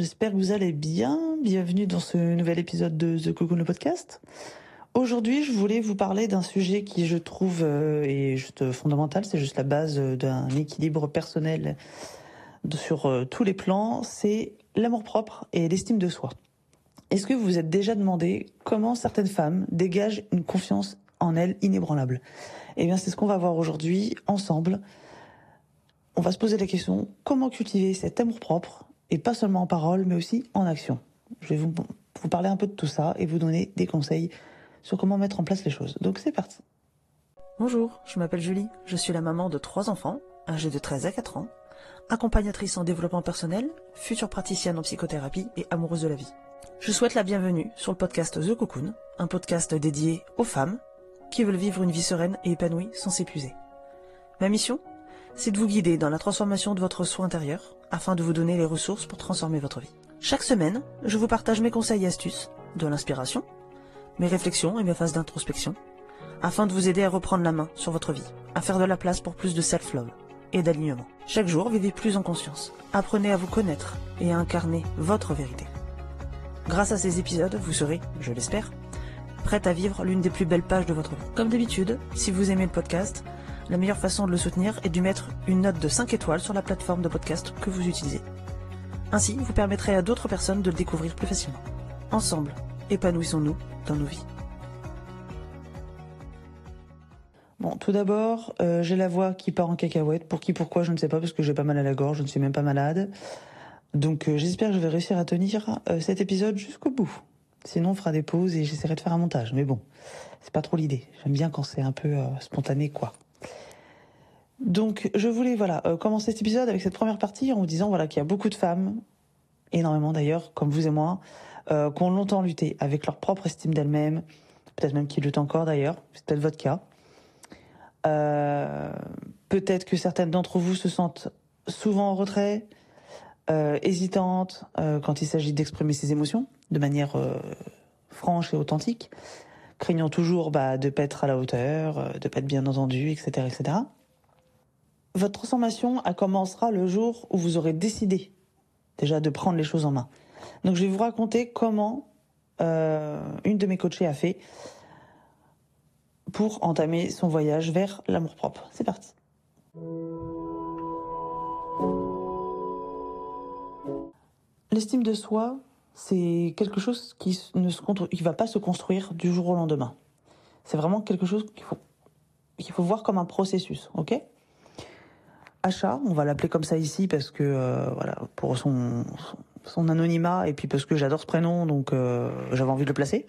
j'espère que vous allez bien. Bienvenue dans ce nouvel épisode de The Cocoon le podcast. Aujourd'hui, je voulais vous parler d'un sujet qui, je trouve, euh, est juste fondamental. C'est juste la base d'un équilibre personnel sur euh, tous les plans. C'est l'amour propre et l'estime de soi. Est-ce que vous vous êtes déjà demandé comment certaines femmes dégagent une confiance en elles inébranlable? Eh bien, c'est ce qu'on va voir aujourd'hui ensemble. On va se poser la question comment cultiver cet amour propre et pas seulement en parole, mais aussi en action. Je vais vous, parler un peu de tout ça et vous donner des conseils sur comment mettre en place les choses. Donc c'est parti. Bonjour, je m'appelle Julie, je suis la maman de trois enfants, âgés de 13 à 4 ans, accompagnatrice en développement personnel, future praticienne en psychothérapie et amoureuse de la vie. Je souhaite la bienvenue sur le podcast The Cocoon, un podcast dédié aux femmes qui veulent vivre une vie sereine et épanouie sans s'épuiser. Ma mission C'est de vous guider dans la transformation de votre soi intérieur afin de vous donner les ressources pour transformer votre vie. Chaque semaine, je vous partage mes conseils et astuces, de l'inspiration, mes réflexions et mes phases d'introspection, afin de vous aider à reprendre la main sur votre vie, à faire de la place pour plus de self-love et d'alignement. Chaque jour, vivez plus en conscience. Apprenez à vous connaître et à incarner votre vérité. Grâce à ces épisodes, vous serez, je l'espère, prête à vivre l'une des plus belles pages de votre vie. Comme d'habitude, si vous aimez le podcast, la meilleure façon de le soutenir est de mettre une note de 5 étoiles sur la plateforme de podcast que vous utilisez. Ainsi, vous permettrez à d'autres personnes de le découvrir plus facilement. Ensemble, épanouissons-nous dans nos vies. Bon, tout d'abord, euh, j'ai la voix qui part en cacahuète. Pour qui, pourquoi, je ne sais pas, parce que j'ai pas mal à la gorge, je ne suis même pas malade. Donc euh, j'espère que je vais réussir à tenir euh, cet épisode jusqu'au bout. Sinon, on fera des pauses et j'essaierai de faire un montage. Mais bon, c'est pas trop l'idée. J'aime bien quand c'est un peu spontané, quoi. Donc, je voulais voilà commencer cet épisode avec cette première partie en vous disant voilà qu'il y a beaucoup de femmes, énormément d'ailleurs, comme vous et moi, euh, qui ont longtemps lutté avec leur propre estime d'elles-mêmes, peut-être même qui luttent encore d'ailleurs, c'est peut-être votre cas. Euh, peut-être que certaines d'entre vous se sentent souvent en retrait, euh, hésitantes euh, quand il s'agit d'exprimer ses émotions de manière euh, franche et authentique, craignant toujours bah, de pas être à la hauteur, euh, de pas être bien entendu, etc., etc. Votre transformation commencera le jour où vous aurez décidé déjà de prendre les choses en main. Donc je vais vous raconter comment euh, une de mes coachées a fait pour entamer son voyage vers l'amour propre. C'est parti. L'estime de soi, c'est quelque chose qui ne va pas se construire du jour au lendemain. C'est vraiment quelque chose qu'il faut qu'il faut voir comme un processus, ok? Achat, on va l'appeler comme ça ici parce que euh, voilà pour son, anonymat et puis parce que j'adore ce prénom, donc euh, j'avais envie de le placer.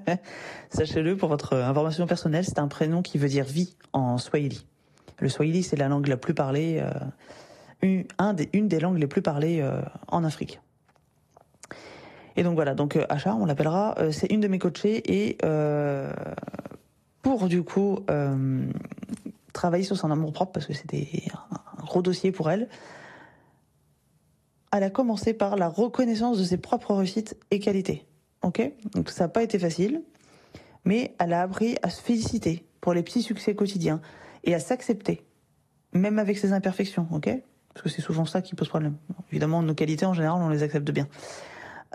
Sachez-le pour votre information personnelle, c'est un prénom qui veut dire vie en Swahili. Le Swahili, c'est la langue la plus parlée, euh, une, un des, une des langues les plus parlées en Afrique. Et donc voilà, donc euh, Acha, on l'appellera, c'est une de mes coachées et pour du coup travailler sur son amour propre parce que c'était un gros dossier pour elle elle a commencé par la reconnaissance de ses propres réussites et qualités. Ok? Donc ça n'a pas été facile, mais elle a appris à se féliciter pour les petits succès quotidiens et à s'accepter, même avec ses imperfections. Ok? Parce que c'est souvent ça qui pose problème. Évidemment, nos qualités en général, on les accepte bien.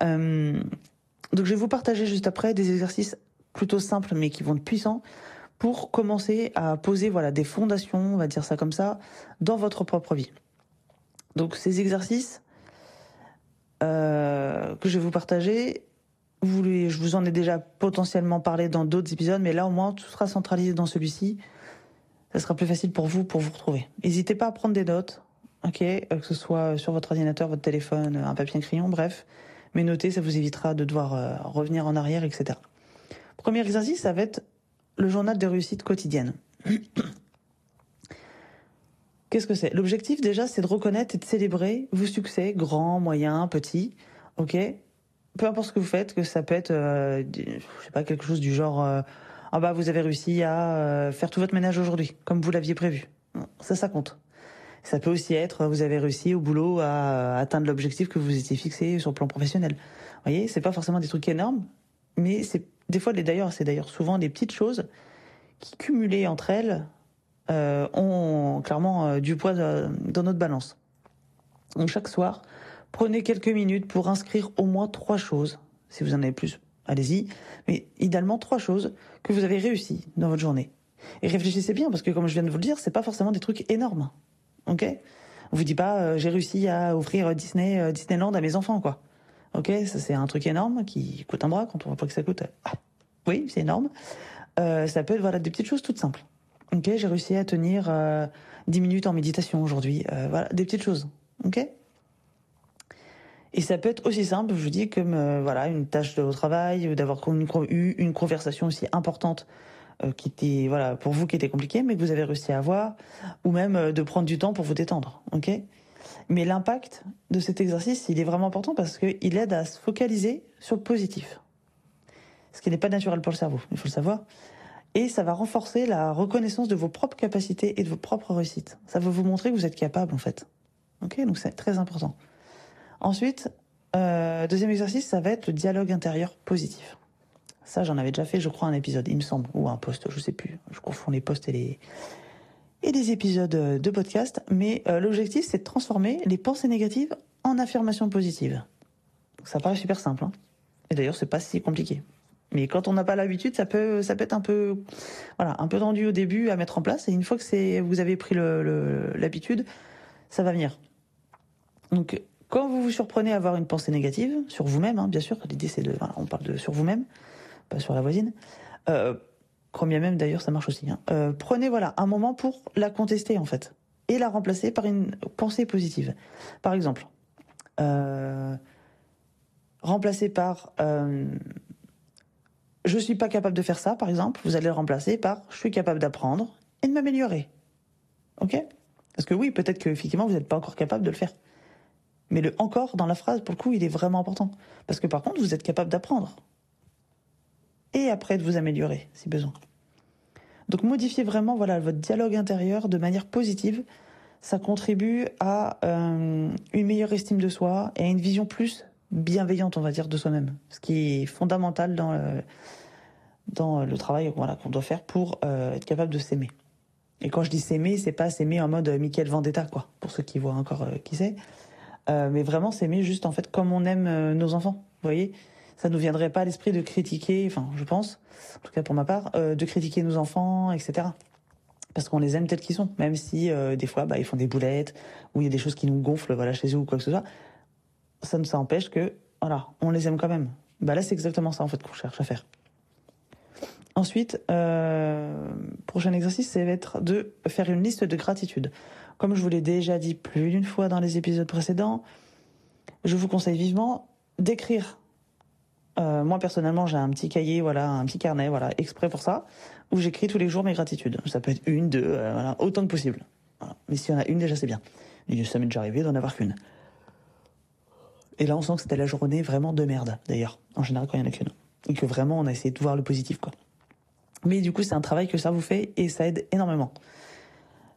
Euh, donc je vais vous partager juste après des exercices plutôt simples mais qui vont être puissants pour commencer à poser voilà des fondations, on va dire ça comme ça, dans votre propre vie. Donc ces exercices, euh, que je vais vous partager. Vous, je vous en ai déjà potentiellement parlé dans d'autres épisodes, mais là au moins tout sera centralisé dans celui-ci. Ça sera plus facile pour vous pour vous retrouver. N'hésitez pas à prendre des notes, ok, euh, que ce soit sur votre ordinateur, votre téléphone, un papier, un crayon, bref. Mais notez, ça vous évitera de devoir euh, revenir en arrière, etc. Premier exercice, ça va être le journal de réussite quotidienne. Qu'est-ce que c'est? L'objectif déjà, c'est de reconnaître et de célébrer vos succès, grands, moyens, petits. Ok? Peu importe ce que vous faites, que ça peut être, euh, je sais pas, quelque chose du genre, euh, ah bah vous avez réussi à euh, faire tout votre ménage aujourd'hui, comme vous l'aviez prévu. Ça, ça compte. Ça peut aussi être, vous avez réussi au boulot à atteindre l'objectif que vous étiez fixé sur le plan professionnel. Vous voyez, c'est pas forcément des trucs énormes, mais c'est des fois, d'ailleurs, c'est d'ailleurs souvent des petites choses qui cumulées entre elles euh, ont clairement euh, du poids euh, dans notre balance. Donc chaque soir, Prenez quelques minutes pour inscrire au moins trois choses. Si vous en avez plus, allez-y. Mais idéalement, trois choses que vous avez réussi dans votre journée. Et réfléchissez bien, parce que comme je viens de vous le dire, c'est pas forcément des trucs énormes. Ok? On vous dit pas, euh, j'ai réussi à offrir Disney, Disneyland à mes enfants, quoi. Ok Ça, c'est un truc énorme qui coûte un bras quand on voit pas que ça coûte. Ah, oui, c'est énorme. Euh, ça peut être voilà des petites choses toutes simples. Ok, j'ai réussi à tenir euh, 10 minutes en méditation aujourd'hui. Euh, voilà, des petites choses. Ok? Et ça peut être aussi simple, je vous dis, comme euh, voilà une tâche de travail, ou d'avoir eu une conversation aussi importante qui était voilà pour vous qui était compliquée, mais que vous avez réussi à avoir, ou même de prendre du temps pour vous détendre. Ok? Mais l'impact de cet exercice, il est vraiment important parce qu'il aide à se focaliser sur le positif ce qui n'est pas naturel pour le cerveau, il faut le savoir. Et ça va renforcer la reconnaissance de vos propres capacités et de vos propres réussites. Ça va vous montrer que vous êtes capable, en fait. Ok, donc c'est très important. Ensuite, euh, deuxième exercice, ça va être le dialogue intérieur positif. Ça, j'en avais déjà fait, je crois, un épisode, il me semble, ou un post, je sais plus. Je confonds les posts et les et les épisodes de podcast. Mais euh, l'objectif, c'est de transformer les pensées négatives en affirmations positives. Ça paraît super simple. Hein et d'ailleurs, c'est pas si compliqué. Mais quand on n'a pas l'habitude, ça peut, ça peut être un peu, voilà, un peu tendu au début à mettre en place. Et une fois que c'est, vous avez pris l'habitude, ça va venir. Donc, quand vous vous surprenez à avoir une pensée négative sur vous-même, hein, bien sûr, l'idée c'est de, on parle de sur vous-même, pas sur la voisine. Euh, bien même d'ailleurs, ça marche aussi. Hein. Euh, prenez voilà un moment pour la contester en fait et la remplacer par une pensée positive. Par exemple, euh, remplacer par euh, je suis pas capable de faire ça, par exemple, vous allez le remplacer par je suis capable d'apprendre et de m'améliorer. Ok? Parce que oui, peut-être que effectivement vous n'êtes pas encore capable de le faire. Mais le encore dans la phrase, pour le coup, il est vraiment important. Parce que par contre, vous êtes capable d'apprendre. Et après de vous améliorer, si besoin. Donc modifiez vraiment voilà, votre dialogue intérieur de manière positive. Ça contribue à euh, une meilleure estime de soi et à une vision plus bienveillante, on va dire, de soi-même. Ce qui est fondamental dans le, dans le travail voilà, qu'on doit faire pour euh, être capable de s'aimer. Et quand je dis s'aimer, c'est pas s'aimer en mode Michael Vendetta, quoi, pour ceux qui voient encore euh, qui c'est. Euh, mais vraiment s'aimer juste en fait comme on aime nos enfants. Vous voyez, ça nous viendrait pas à l'esprit de critiquer, enfin, je pense, en tout cas pour ma part, de critiquer nos enfants, etc. Parce qu'on les aime tels qu'ils sont, même si des fois, bah, ils font des boulettes ou il y a des choses qui nous gonflent, voilà, chez eux ou quoi que ce soit ça ne s'empêche que, voilà, on les aime quand même. Bah là, c'est exactement ça en fait qu'on cherche à faire. Ensuite, euh, prochain exercice, ça va être de faire une liste de gratitude. Comme je vous l'ai déjà dit plus d'une fois dans les épisodes précédents, je vous conseille vivement d'écrire. Euh, moi personnellement, j'ai un petit cahier, voilà, un petit carnet, voilà, exprès pour ça, où j'écris tous les jours mes gratitudes. Ça peut être une, deux, euh, voilà, autant que possible. Mais s'il y en a une déjà, c'est bien. Et ça m'est déjà arrivé d'en avoir qu'une. Et là, on sent que c'était la journée vraiment de merde, d'ailleurs. En général, quand il y en a qu'une. Et que vraiment, on a essayé de voir le positif, quoi. Mais du coup, c'est un travail que ça vous fait et ça aide énormément.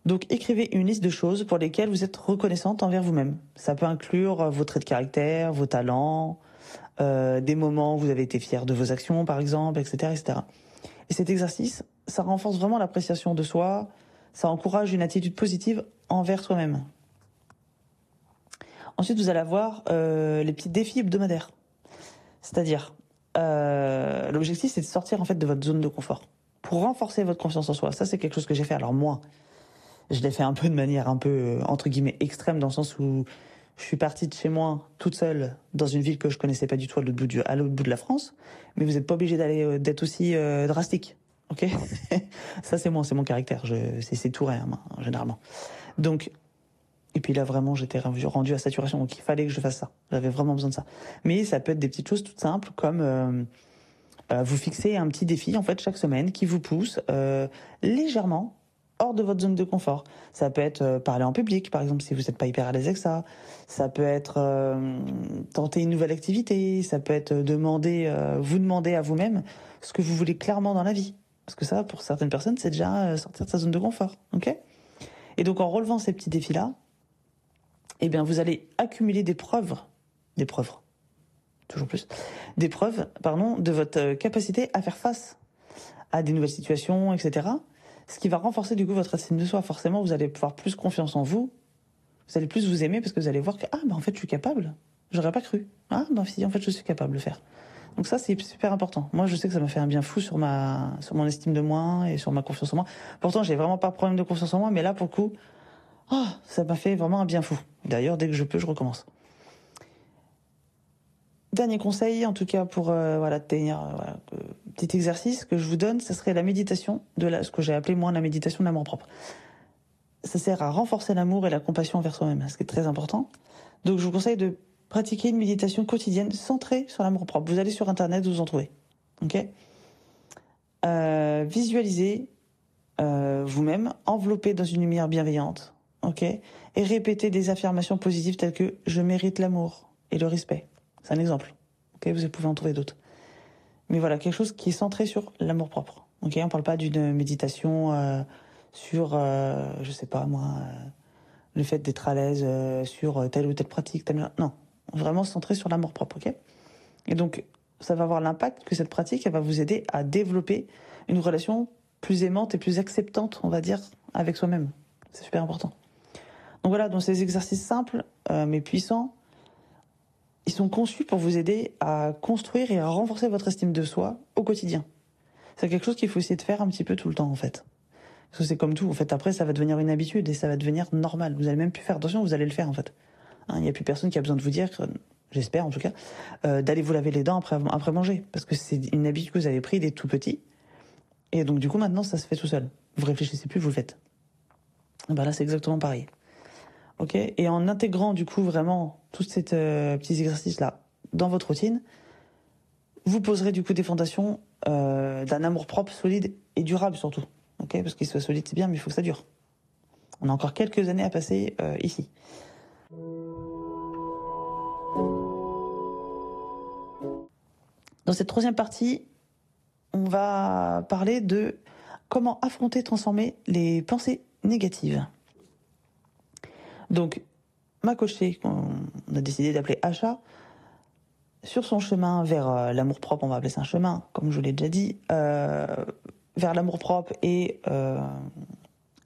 Donc, écrivez une liste de choses pour lesquelles vous êtes reconnaissante envers vous-même. Ça peut inclure vos traits de caractère, vos talents, euh, des moments où vous avez été fier de vos actions, par exemple, etc., etc. Et cet exercice, ça renforce vraiment l'appréciation de soi, ça encourage une attitude positive envers soi-même. Ensuite, vous allez avoir euh, les petits défis hebdomadaires. C'est-à-dire, euh, l'objectif, c'est de sortir en fait de votre zone de confort pour renforcer votre confiance en soi. Ça, c'est quelque chose que j'ai fait. Alors moi, je l'ai fait un peu de manière un peu entre guillemets extrême dans le sens où je suis partie de chez moi toute seule dans une ville que je connaissais pas du tout à l'autre bout, de la France. Mais vous n'êtes pas obligé d'aller d'être aussi drastique, ok? Ça c'est moi, c'est mon caractère. C'est, tout rien, généralement. Donc et puis là, vraiment, j'étais rendu à saturation, donc il fallait que je fasse ça. J'avais vraiment besoin de ça. Mais ça peut être des petites choses toutes simples, comme euh, euh, vous fixez un petit défi, en fait, chaque semaine, qui vous pousse euh, légèrement hors de votre zone de confort. Ça peut être parler en public, par exemple, si vous n'êtes pas hyper à l'aise avec ça. Ça peut être tenter une nouvelle activité. Ça peut être demander, vous demander à vous-même ce que vous voulez clairement dans la vie. Parce que ça, pour certaines personnes, c'est déjà sortir de sa zone de confort. Ok? Et donc, en relevant ces petits défis-là, eh bien, vous allez accumuler des preuves, des preuves, toujours plus, des preuves, pardon, de votre euh, capacité à faire face à des nouvelles situations, etc. Ce qui va renforcer du coup votre estime de soi. Forcément, vous allez avoir plus confiance en vous, Vous allez plus vous aimer parce que vous allez voir que, ah, bah, en fait, je suis capable. J'aurais pas cru. Ah, bah, si, en fait, je suis capable de le faire. Donc ça, c'est super important. Moi, je sais que ça m'a fait un bien fou sur ma, sur mon estime de moi et sur ma confiance en moi. Pourtant, j'ai vraiment pas de problème de confiance en moi, mais là, pour le coup, oh, ça m'a fait vraiment un bien fou. D'ailleurs, dès que je peux, je recommence. Dernier conseil, en tout cas pour euh, voilà tenir euh, petit exercice que je vous donne, ce serait la méditation de la, ce que j'ai appelé moi la méditation de l'amour propre. Ça sert à renforcer l'amour et la compassion envers soi-même, ce qui est très important. Donc je vous conseille de pratiquer une méditation quotidienne centrée sur l'amour propre. Vous allez sur internet, vous en trouvez. Ok? Euh, Visualisez euh, vous-même, enveloppé dans une lumière bienveillante. Ok? Et répétez des affirmations positives telles que je mérite l'amour et le respect. C'est un exemple. Ok, vous pouvez en trouver d'autres. Mais voilà, quelque chose qui est centré sur l'amour propre. Ok, on parle pas d'une méditation euh, sur, euh, je sais pas moi, euh, le fait d'être à l'aise euh, sur telle ou telle pratique. Non, vraiment centré sur l'amour propre. Ok? Et donc, ça va avoir l'impact que cette pratique, va vous aider à développer une relation plus aimante et plus acceptante, on va dire, avec soi-même. C'est super important. Donc voilà, dans ces exercices simples mais puissants, ils sont conçus pour vous aider à construire et à renforcer votre estime de soi au quotidien. C'est quelque chose qu'il faut essayer de faire un petit peu tout le temps en fait. Parce que c'est comme tout, en fait après ça va devenir une habitude et ça va devenir normal. Vous allez même plus faire attention, vous allez le faire en fait. Hein, il n'y a plus personne qui a besoin de vous dire, j'espère en tout cas, euh, d'aller vous laver les dents après, après manger. Parce que c'est une habitude que vous avez pris dès tout petit. Et donc du coup maintenant ça se fait tout seul. Vous réfléchissez plus, vous le faites. Ben là c'est exactement pareil. Ok? Et en intégrant du coup vraiment tous ces euh, petits exercices là dans votre routine, vous poserez du coup des fondations euh, d'un amour propre, solide et durable surtout. Parce qu'il soit solide c'est bien, mais il faut que ça dure. On a encore quelques années à passer euh, ici. Dans cette troisième partie, on va parler de comment affronter, transformer les pensées négatives. Donc, ma coachée, qu'on a décidé d'appeler Achat, sur son chemin vers euh, l'amour propre, on va appeler ça un chemin, comme je vous l'ai déjà dit, euh, vers l'amour propre et euh,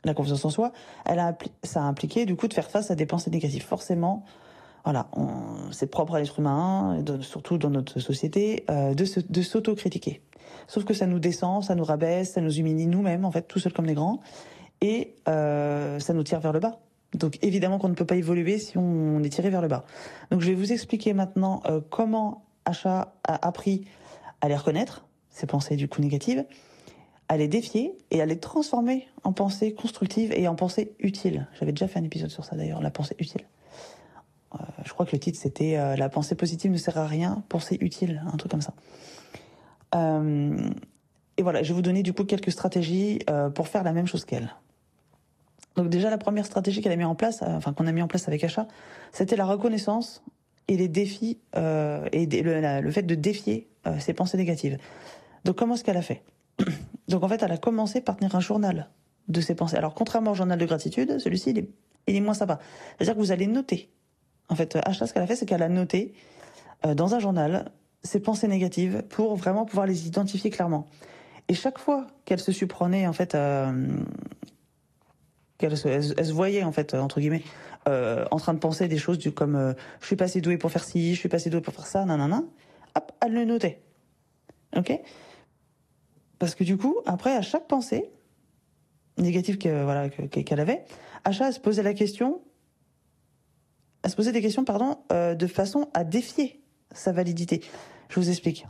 la confiance en soi, elle a, ça a impliqué du coup de faire face à des pensées négatives. Forcément, voilà, c'est propre à l'être humain, surtout dans notre société, de, s'auto-critiquer. Sauf que ça nous descend, ça nous rabaisse, ça nous humilie nous-mêmes, en fait, tout seul comme des grands, et ça nous tire vers le bas. Donc évidemment qu'on ne peut pas évoluer si on est tiré vers le bas. Donc je vais vous expliquer maintenant euh, comment Achat a appris à les reconnaître, ces pensées du coup négatives, à les défier et à les transformer en pensées constructives et en pensées utiles. J'avais déjà fait un épisode sur ça d'ailleurs, la pensée utile. Euh, je crois que le titre c'était euh, La pensée positive ne sert à rien, pensée utile, un truc comme ça. Et voilà, je vais vous donner du coup quelques stratégies pour faire la même chose qu'elle. Donc déjà la première stratégie qu'elle a mis en place, euh, enfin qu'on a mis en place avec Achat, c'était la reconnaissance et les défis euh, et le, fait de défier euh, ses pensées négatives. Donc comment est-ce qu'elle a fait? Donc en fait elle a commencé par tenir un journal de ses pensées. Alors contrairement au journal de gratitude, celui-ci il est, est moins sympa. C'est-à-dire que vous allez noter. En fait Achat ce qu'elle a fait c'est qu'elle a noté euh, dans un journal ses pensées négatives pour vraiment pouvoir les identifier clairement. Et chaque fois qu'elle se surprenait en fait euh, qu'elle se, elle, se voyait en fait entre guillemets euh, en train de penser des choses comme euh, je suis pas assez douée pour faire ci, je suis pas assez douée pour faire ça, nanana. Hop, elle le notait. Ok? Parce que du coup, après à chaque pensée négative que voilà qu'elle avait, elle se posait la question, elle se posait des questions pardon euh, de façon à défier sa validité. Je vous explique.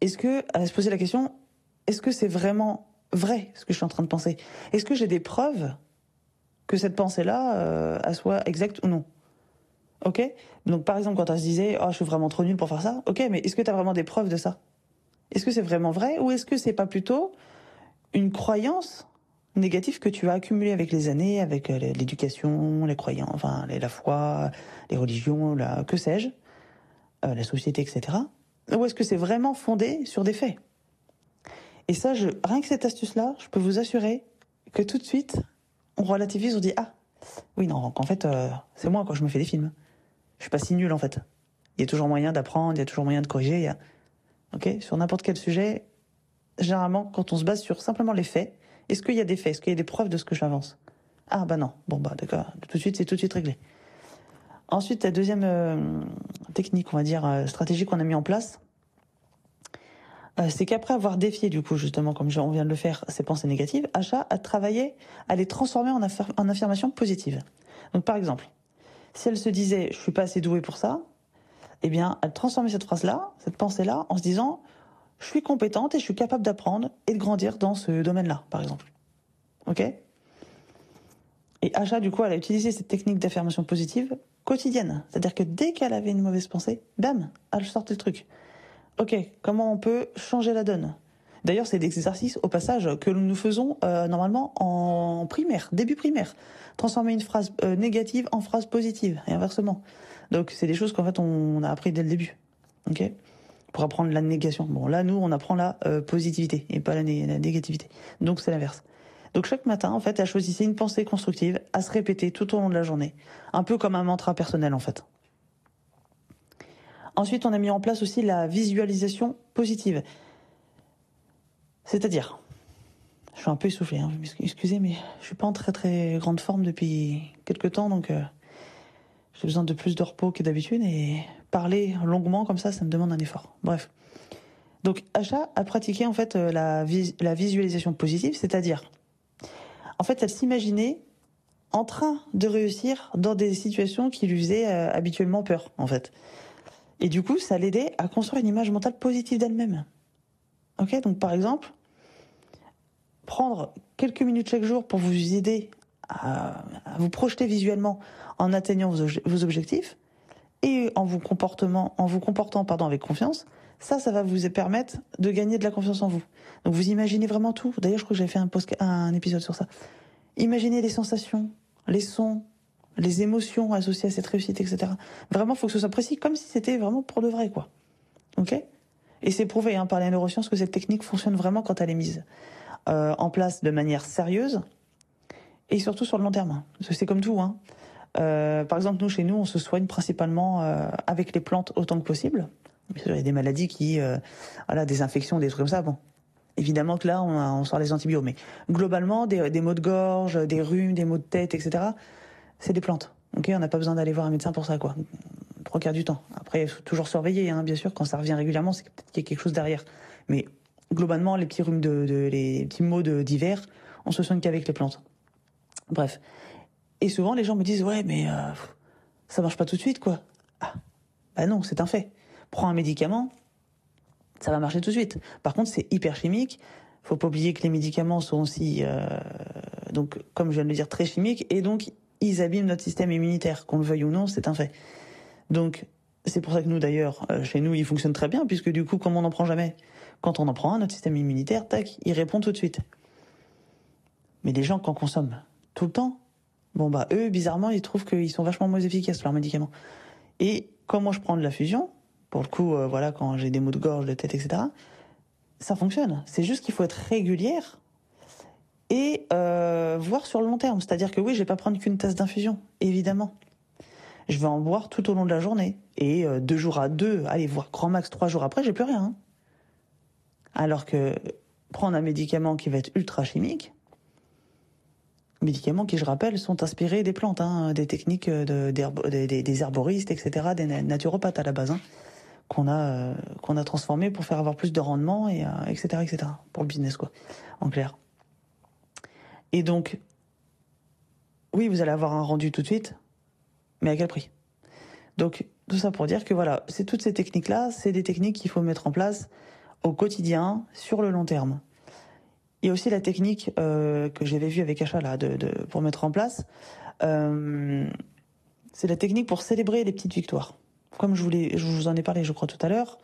Est-ce que elle se posait la question est-ce que c'est vraiment vrai ce que je suis en train de penser. Est-ce que j'ai des preuves que cette pensée-là, euh, soit exacte ou non? Ok? Donc par exemple, quand elle se disait oh je suis vraiment trop nulle pour faire ça, ok, mais est-ce que tu as vraiment des preuves de ça? Est-ce que c'est vraiment vrai ou est-ce que c'est pas plutôt une croyance négative que tu as accumulée avec les années, avec euh, l'éducation, les croyances, enfin la foi, les religions, que sais-je, euh, la société, etc. Ou est-ce que c'est vraiment fondé sur des faits? Et ça, je, rien que cette astuce-là, je peux vous assurer que tout de suite, on relativise, on dit ah oui non, en fait euh, c'est moi quand je me fais des films. Je suis pas si nul en fait. Il y a toujours moyen d'apprendre, il y a toujours moyen de corriger. A... Ok, sur n'importe quel sujet, généralement quand on se base sur simplement les faits, est-ce qu'il y a des faits, est-ce qu'il y a des preuves de ce que j'avance? Ah bah non, bon bah d'accord, tout de suite c'est tout de suite réglé. Ensuite, la deuxième euh, technique, on va dire, euh, stratégie qu'on a mis en place, c'est qu'après avoir défié, du coup, justement, comme on vient de le faire, ces pensées négatives, Achat a travaillé à les transformer en, en affirmations positives. Donc, par exemple, si elle se disait « je suis pas assez douée pour ça », eh bien, elle transformait cette phrase-là, cette pensée-là, en se disant « je suis compétente et je suis capable d'apprendre et de grandir dans ce domaine-là », par exemple. Ok? Et Achat, du coup, elle a utilisé cette technique d'affirmation positive quotidienne. C'est-à-dire que dès qu'elle avait une mauvaise pensée, bam, elle sortait le truc. Ok, comment on peut changer la donne? D'ailleurs, c'est des exercices, au passage, que nous faisons euh, normalement en primaire, début primaire. Transformer une phrase euh, négative en phrase positive, et inversement. Donc, c'est des choses qu'en fait, on a appris dès le début. Ok? Pour apprendre la négation. Bon, là, nous, on apprend la euh, positivité, et pas la, la négativité. Donc, c'est l'inverse. Donc chaque matin, en fait, elle choisissait une pensée constructive à se répéter tout au long de la journée. Un peu comme un mantra personnel, en fait. Ensuite, on a mis en place aussi la visualisation positive. C'est-à-dire, je suis un peu essoufflé, hein, excusez, mais je suis pas en très très grande forme depuis quelques temps, donc euh, j'ai besoin de plus de repos que d'habitude et parler longuement comme ça, ça me demande un effort. Bref. Donc, Achat a pratiqué en fait euh, la visualisation positive, c'est-à-dire en fait, elle s'imaginait en train de réussir dans des situations qui lui faisaient euh, habituellement peur, en fait. Et du coup, ça l'aidait à construire une image mentale positive d'elle-même. Ok, donc par exemple, prendre quelques minutes chaque jour pour vous aider à, vous projeter visuellement en atteignant vos, objectifs et en vous comportant, en vous comportant pardon, avec confiance, ça, ça va vous permettre de gagner de la confiance en vous. Donc vous imaginez vraiment tout. D'ailleurs, je crois que j'avais fait un, un épisode sur ça. Imaginez les sensations, les sons, les émotions associées à cette réussite, etc. Vraiment, faut que ce soit précis, comme si c'était vraiment pour de vrai, quoi. Ok? Et c'est prouvé hein, par les neurosciences que cette technique fonctionne vraiment quand elle est mise euh, en place de manière sérieuse et surtout sur le long terme. Parce que c'est comme tout. Hein. Euh, par exemple, nous, chez nous, on se soigne principalement euh, avec les plantes autant que possible. il y a des maladies qui, euh, voilà, des infections, des trucs comme ça. Bon, évidemment que là, on, on sort les antibiotiques. Mais globalement, des, des maux de gorge, des rhumes, des maux de tête, etc., c'est des plantes. Ok, on n'a pas besoin d'aller voir un médecin pour ça, quoi. Trois quarts du temps. Après, toujours surveiller, hein, bien sûr. Quand ça revient régulièrement, c'est peut-être qu'il y a quelque chose derrière. Mais globalement, les petits rhumes de les petits maux d'hiver, on se soigne qu'avec les plantes. Bref. Et souvent, les gens me disent, ouais, mais euh, ça marche pas tout de suite, quoi. Ah, bah non, c'est un fait. Prends un médicament, ça va marcher tout de suite. Par contre, c'est hyper chimique. Faut pas oublier que les médicaments sont aussi, euh, donc, comme je viens de le dire, très chimiques, et donc ils abîment notre système immunitaire, qu'on le veuille ou non, c'est un fait. Donc, c'est pour ça que nous, d'ailleurs, euh, chez nous, il fonctionne très bien, puisque du coup, comme on n'en prend jamais, quand on en prend un, notre système immunitaire, tac, il répond tout de suite. Mais les gens, qui en consomment tout le temps, bon bah eux, bizarrement, ils trouvent qu'ils sont vachement moins efficaces leurs médicaments. Et quand moi je prends de la fusion, pour le coup, euh, voilà, quand j'ai des maux de gorge, de tête, etc., ça fonctionne. C'est juste qu'il faut être régulière et euh, voir sur le long terme. C'est-à-dire que oui, je vais pas prendre qu'une tasse d'infusion, évidemment. Je vais en boire tout au long de la journée. Et euh, deux jours à deux, allez, voir grand max trois jours après, j'ai plus rien. Hein. Alors que prendre un médicament qui va être ultra chimique, médicaments qui, je rappelle, sont inspirés des plantes, hein, des techniques de, des, des, herboristes, etc., des naturopathes à la base, hein, qu'on a euh, qu'on a transformé pour faire avoir plus de rendement et etc., euh, etc. pour le business quoi, en clair. Et donc, oui, vous allez avoir un rendu tout de suite, mais à quel prix? Donc, tout ça pour dire que voilà, c'est toutes ces techniques-là, c'est des techniques qu'il faut mettre en place au quotidien, sur le long terme. Il y a aussi la technique euh, que j'avais vue avec Achat là, de, pour mettre en place. Euh, c'est la technique pour célébrer les petites victoires. Comme je, je vous en ai parlé, je crois, tout à l'heure.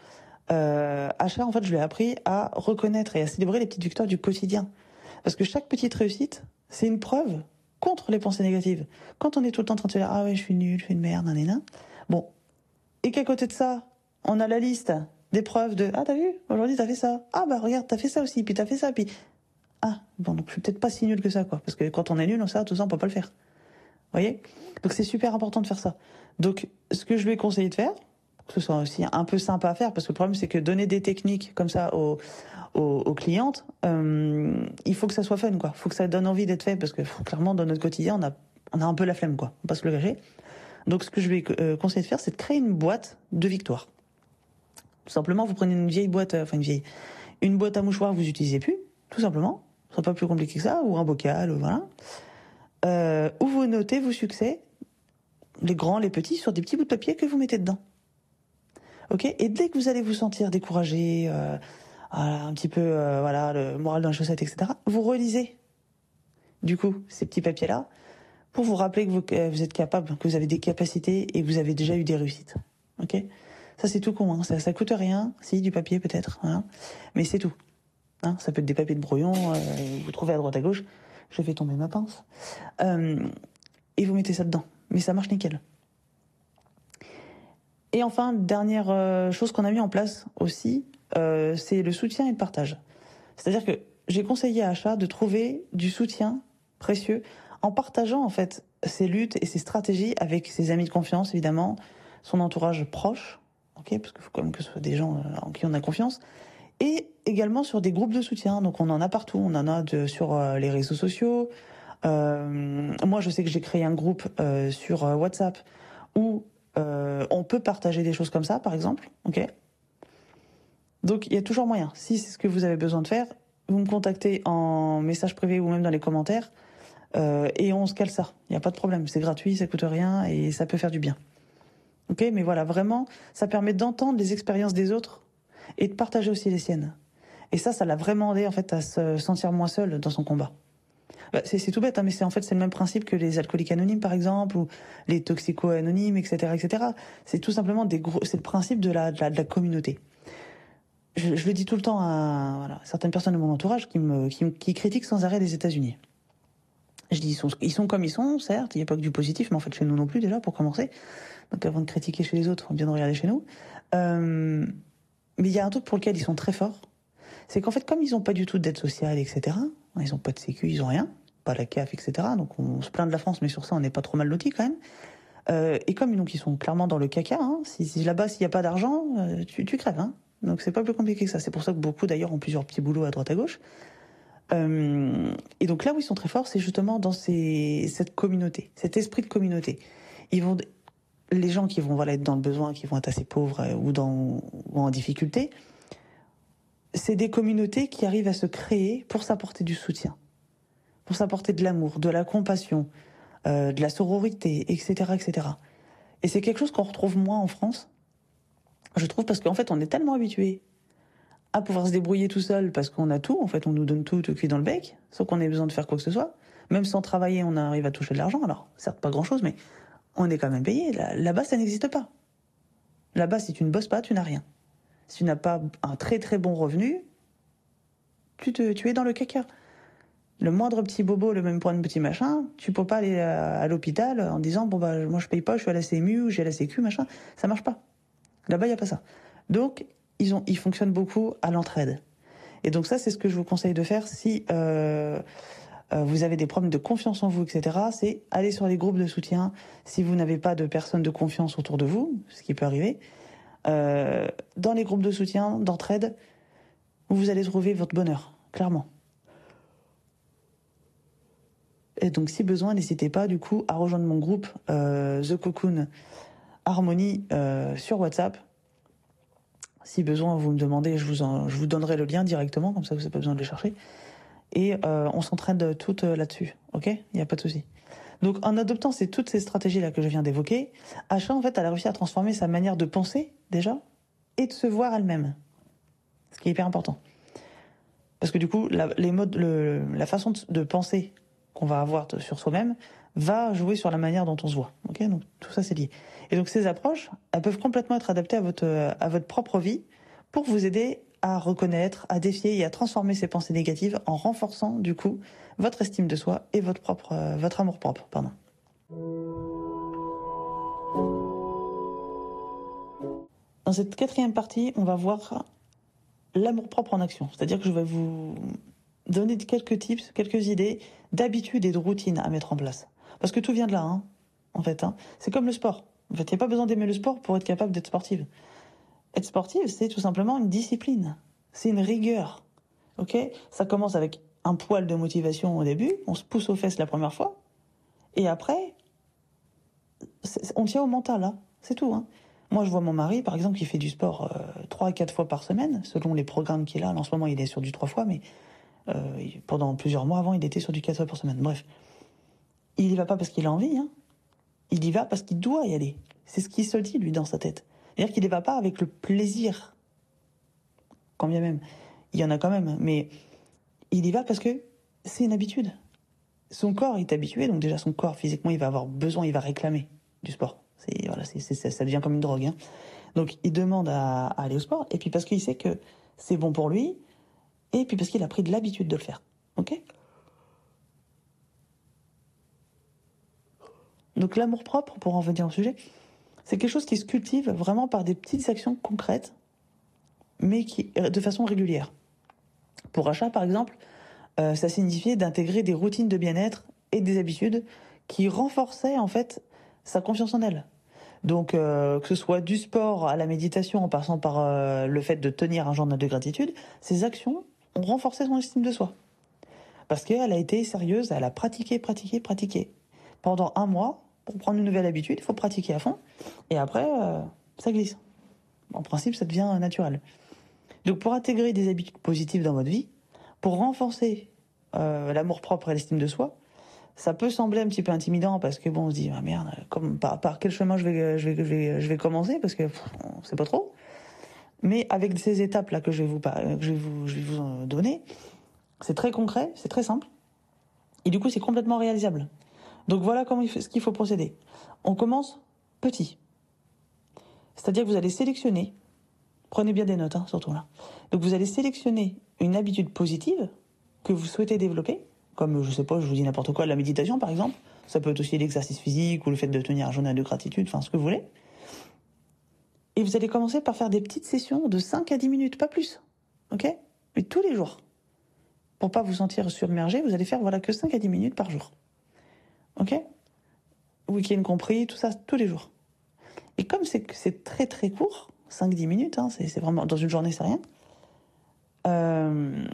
Euh, en fait, je lui ai appris à reconnaître et à célébrer les petites victoires du quotidien. Parce que chaque petite réussite, c'est une preuve contre les pensées négatives. Quand on est tout le temps en train de se dire ah ouais je suis nul, je suis une merde, nanana. Bon, et qu'à côté de ça, on a la liste des preuves de ah t'as vu aujourd'hui t'as fait ça ah bah regarde t'as fait ça aussi puis t'as fait ça puis ah bon donc je suis peut-être pas si nul que ça quoi parce que quand on est nul on sait tout ça on peut pas le faire. Vous voyez? Donc c'est super important de faire ça. Donc ce que je lui ai conseillé de faire tout ça aussi un peu sympa à faire parce que le problème c'est que donner des techniques comme ça aux, clientes, euh, il faut que ça soit fun quoi. Il faut que ça donne envie d'être fait parce que clairement dans notre quotidien on a on a un peu la flemme quoi. On va pas se le cacher. Donc ce que je vais euh, conseiller de faire c'est de créer une boîte de victoire. Tout simplement vous prenez une vieille boîte, euh, enfin une vieille, une boîte à mouchoirs vous utilisez plus, tout simplement. Ce sera pas plus compliqué que ça ou un bocal, voilà. Euh, où vous notez vos succès, les grands, les petits, sur des petits bouts de papier que vous mettez dedans. Ok Et dès que vous allez vous sentir découragé, euh, un petit peu, euh, voilà, le moral dans la chaussette, etc., vous relisez, du coup, ces petits papiers-là, pour vous rappeler que vous, êtes capable, que vous avez des capacités et que vous avez déjà eu des réussites. Ok Ça, c'est tout con, hein. ça, ça coûte rien, si, du papier peut-être, hein. mais c'est tout. Hein ça peut être des papiers de brouillon, euh, vous trouvez à droite à gauche, je fais tomber ma pince, et vous mettez ça dedans. Mais ça marche nickel. Et enfin, dernière euh, chose qu'on a mis en place aussi, euh, c'est le soutien et le partage. C'est-à-dire que j'ai conseillé à Achat de trouver du soutien précieux en partageant en fait ses luttes et ses stratégies avec ses amis de confiance, évidemment, son entourage proche, ok, parce qu'il faut quand même que ce soit des gens euh, en qui on a confiance, et également sur des groupes de soutien. Donc on en a partout, on en a de, sur les réseaux sociaux. Euh, moi, je sais que j'ai créé un groupe euh, sur WhatsApp où euh, on peut partager des choses comme ça, par exemple. Ok. Donc il y a toujours moyen. Si c'est ce que vous avez besoin de faire, vous me contactez en message privé ou même dans les commentaires euh, et on se cale ça. Il n'y a pas de problème. C'est gratuit, ça coûte rien et ça peut faire du bien. Ok. Mais voilà, vraiment, ça permet d'entendre les expériences des autres et de partager aussi les siennes. Et ça, ça l'a vraiment aidé en fait à se sentir moins seul dans son combat. Bah, c'est tout bête, hein, mais c'est en fait c'est le même principe que les alcooliques anonymes par exemple ou les toxico anonymes, etc., etc. C'est tout simplement des le principe de la, communauté. Je, le dis tout le temps à certaines personnes de mon entourage qui me qui, critiquent sans arrêt les États-Unis. Je dis ils sont ils sont comme ils sont, certes, il n'y a pas que du positif, mais en fait chez nous non plus déjà pour commencer. Donc avant de critiquer chez les autres, on vient de regarder chez nous. Euh, mais il y a un truc pour lequel ils sont très forts, c'est qu'en fait comme ils n'ont pas du tout d'aide sociale, etc. Ils n'ont pas de sécu, ils ont rien pas la CAF, etc. Donc on se plaint de la France, mais sur ça, on n'est pas trop mal loti quand même. Euh, et comme ils sont clairement dans le caca, hein, si, là-bas s'il n'y a pas d'argent, euh, tu, crèves. Hein. Donc c'est pas plus compliqué que ça. C'est pour ça que beaucoup d'ailleurs ont plusieurs petits boulots à droite à gauche. Euh, et donc là où ils sont très forts, c'est justement dans cette communauté, cet esprit de communauté. Ils vont, les gens qui vont voilà, être dans le besoin, qui vont être assez pauvres ou en difficulté, c'est des communautés qui arrivent à se créer pour s'apporter du soutien pour s'apporter de l'amour, de la compassion, euh, de la sororité, etc., etc. Et c'est quelque chose qu'on retrouve moins en France, je trouve, parce qu'en fait, on est tellement habitué à pouvoir se débrouiller tout seul parce qu'on a tout, en fait, on nous donne tout, tout cuit dans le bec, sans qu'on ait besoin de faire quoi que ce soit. Même sans travailler, on arrive à toucher de l'argent. Alors, certes, pas grand chose, mais on est quand même payé. Là-bas, ça n'existe pas. Là-bas, si tu ne bosses pas, tu n'as rien. Si tu n'as pas un très très bon revenu, tu, te, tu es dans le caca le moindre petit bobo, le même point de petit machin, tu peux pas aller à, l'hôpital en disant bon bah moi je paye pas, je suis à la CMU j'ai la Sécu machin, ça marche pas. Là-bas il y a pas ça. Donc ils ont fonctionnent beaucoup à l'entraide. Et donc ça c'est ce que je vous conseille de faire si euh, euh, vous avez des problèmes de confiance en vous, etc. C'est aller sur les groupes de soutien. Si vous n'avez pas de personnes de confiance autour de vous, ce qui peut arriver, euh, dans les groupes de soutien, d'entraide, vous allez trouver votre bonheur, clairement. Et donc, si besoin, n'hésitez pas du coup à rejoindre mon groupe euh, The Cocoon Harmony euh, sur WhatsApp. Si besoin, vous me demandez, je vous, je vous donnerai le lien directement, comme ça vous n'avez pas besoin de le chercher. Et euh, on s'entraîne toutes là-dessus, ok? Il n'y a pas de souci. Donc, en adoptant ces, toutes ces stratégies-là que je viens d'évoquer, Achat, en fait, a réussi à transformer sa manière de penser, déjà, et de se voir elle-même. Ce qui est hyper important. Parce que du coup, la, les modes, la façon de penser qu'on va avoir sur soi-même va jouer sur la manière dont on se voit. Donc tout ça c'est lié. Et donc ces approches, elles peuvent complètement être adaptées à votre à votre propre vie pour vous aider à reconnaître, à défier et à transformer ces pensées négatives en renforçant du coup votre estime de soi et votre propre euh, votre amour propre. Pardon. Dans cette quatrième partie, on va voir l'amour propre en action. C'est-à-dire que je vais vous donner quelques tips, quelques idées d'habitudes et de routines à mettre en place. Parce que tout vient de là, hein, en fait. Hein. C'est comme le sport. En fait, il n'y a pas besoin d'aimer le sport pour être capable d'être sportive. Être sportive, c'est tout simplement une discipline. C'est une rigueur. Ok? Ça commence avec un poil de motivation au début, on se pousse aux fesses la première fois, et après, on tient au mental, hein. c'est tout. Hein. Moi, je vois mon mari, par exemple, qui fait du sport euh, trois à quatre fois par semaine, selon les programmes qu'il a. en ce moment, il est sur du trois fois, mais euh, pendant plusieurs mois avant, il était sur du quatre fois par semaine. Bref, il y va pas parce qu'il a envie, hein. il y va parce qu'il doit y aller. C'est ce qu'il se dit, lui, dans sa tête. C'est-à-dire qu'il n'y va pas avec le plaisir. Quand bien même. Il y en a quand même, mais il y va parce que c'est une habitude. Son corps est habitué, donc déjà son corps physiquement, il va avoir besoin, il va réclamer du sport. Voilà, ça devient comme une drogue. Hein. Donc il demande à, aller au sport, et puis parce qu'il sait que c'est bon pour lui, et puis parce qu'il a pris de l'habitude de le faire. Ok? Donc l'amour propre, pour en venir au sujet, c'est quelque chose qui se cultive vraiment par des petites actions concrètes, mais qui de façon régulière. Pour achat, par exemple, euh, ça signifiait d'intégrer des routines de bien-être et des habitudes qui renforçaient en fait sa confiance en elle. Donc euh, que ce soit du sport à la méditation en passant par euh, le fait de tenir un journal de gratitude, ces actions ont renforcé son estime de soi. Parce qu'elle a été sérieuse, elle a pratiqué, pratiqué, pratiqué. Pendant un mois, pour prendre une nouvelle habitude, il faut pratiquer à fond. Et après, ça glisse. En principe, ça devient naturel. Donc pour intégrer des habitudes positives dans votre vie, pour renforcer euh, l'amour propre et l'estime de soi, ça peut sembler un petit peu intimidant parce que bon, on se dit ah merde, comme par, quel chemin je vais je vais je vais, commencer? Parce que on sait pas trop. Mais avec ces étapes là que je vais vous que je vais vous je vais vous donner, c'est très concret, c'est très simple. Et du coup, c'est complètement réalisable. Donc voilà comment ce qu'il faut procéder. On commence petit. C'est-à-dire que vous allez sélectionner Prenez bien des notes, hein, surtout là. Donc vous allez sélectionner une habitude positive que vous souhaitez développer, comme je sais pas, je vous dis n'importe quoi, la méditation par exemple. Ça peut être aussi l'exercice physique ou le fait de tenir un journal de gratitude, enfin ce que vous voulez. Et vous allez commencer par faire des petites sessions de 5 à 10 minutes, pas plus. OK? Mais tous les jours. Pour pas vous sentir submergé, vous allez faire voilà que 5 à 10 minutes par jour. OK? Week-end compris, tout ça, tous les jours. Et comme c'est très très court, 5-10 minutes, hein, c'est vraiment dans une journée, c'est rien. Euh,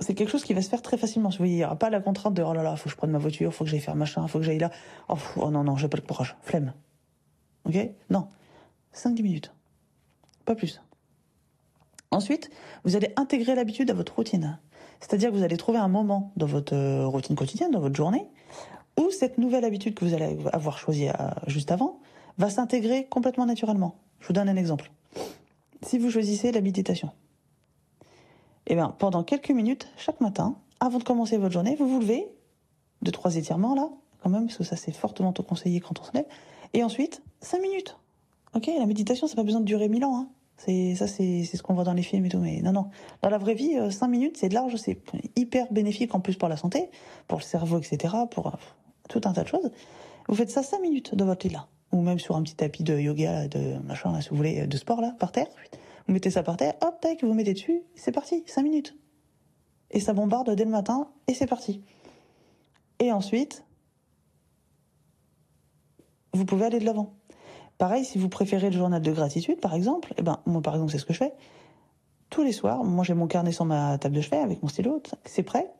c'est quelque chose qui va se faire très facilement. il n'y aura pas la contrainte de oh là là, faut que je prenne ma voiture, faut que j'aille faire machin, faut que j'aille là. Oh, oh, non, non, j'ai pas le courage, flemme. Ok? Non. 5-10 minutes. Pas plus. Ensuite, vous allez intégrer l'habitude à votre routine. C'est-à-dire que vous allez trouver un moment dans votre euh, routine quotidienne, dans votre journée, où cette nouvelle habitude que vous allez avoir choisie euh, juste avant va s'intégrer complètement naturellement. Je vous donne un exemple. Si vous choisissez la méditation, eh bien, pendant quelques minutes, chaque matin, avant de commencer votre journée, vous vous levez, deux, trois étirements là, quand même, parce que ça c'est fortement conseillé quand on se lève, et ensuite, cinq minutes. Ok, la méditation, ça n'a pas besoin de durer mille ans, hein. C'est ça, c'est ce qu'on voit dans les films et tout, mais non, non. Dans la vraie vie, euh, cinq minutes, c'est large, c'est hyper bénéfique en plus pour la santé, pour le cerveau, etc., pour euh, tout un tas de choses. Vous faites ça cinq minutes dans votre lit là ou même sur un petit tapis de yoga, de machin, si vous voulez, de sport là, par terre. Vous mettez ça par terre, hop, tac, vous mettez dessus, c'est parti, 5 minutes. Et ça bombarde dès le matin, et c'est parti. Et ensuite, vous pouvez aller de l'avant. Pareil, si vous préférez le journal de gratitude, par exemple, eh ben, moi, par exemple, c'est ce que je fais. Tous les soirs, moi, j'ai mon carnet sur ma table de chevet avec mon stylo, c'est prêt.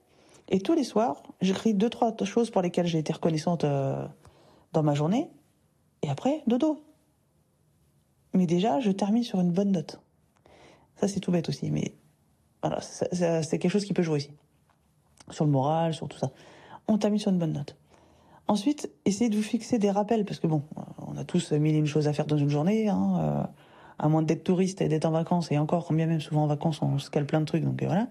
Et tous les soirs, j'écris deux, trois choses pour lesquelles j'ai été reconnaissante euh, dans ma journée. Et après, dodo. Mais déjà, je termine sur une bonne note. Ça, c'est tout bête aussi, mais voilà, c'est quelque chose qui peut jouer aussi. Sur le moral, sur tout ça. On termine sur une bonne note. Ensuite, essayez de vous fixer des rappels, parce que bon, on a tous mille et une choses à faire dans une journée, hein, euh, à moins d'être touriste et d'être en vacances, et encore, combien même souvent en vacances, on se cale plein de trucs, donc euh, voilà.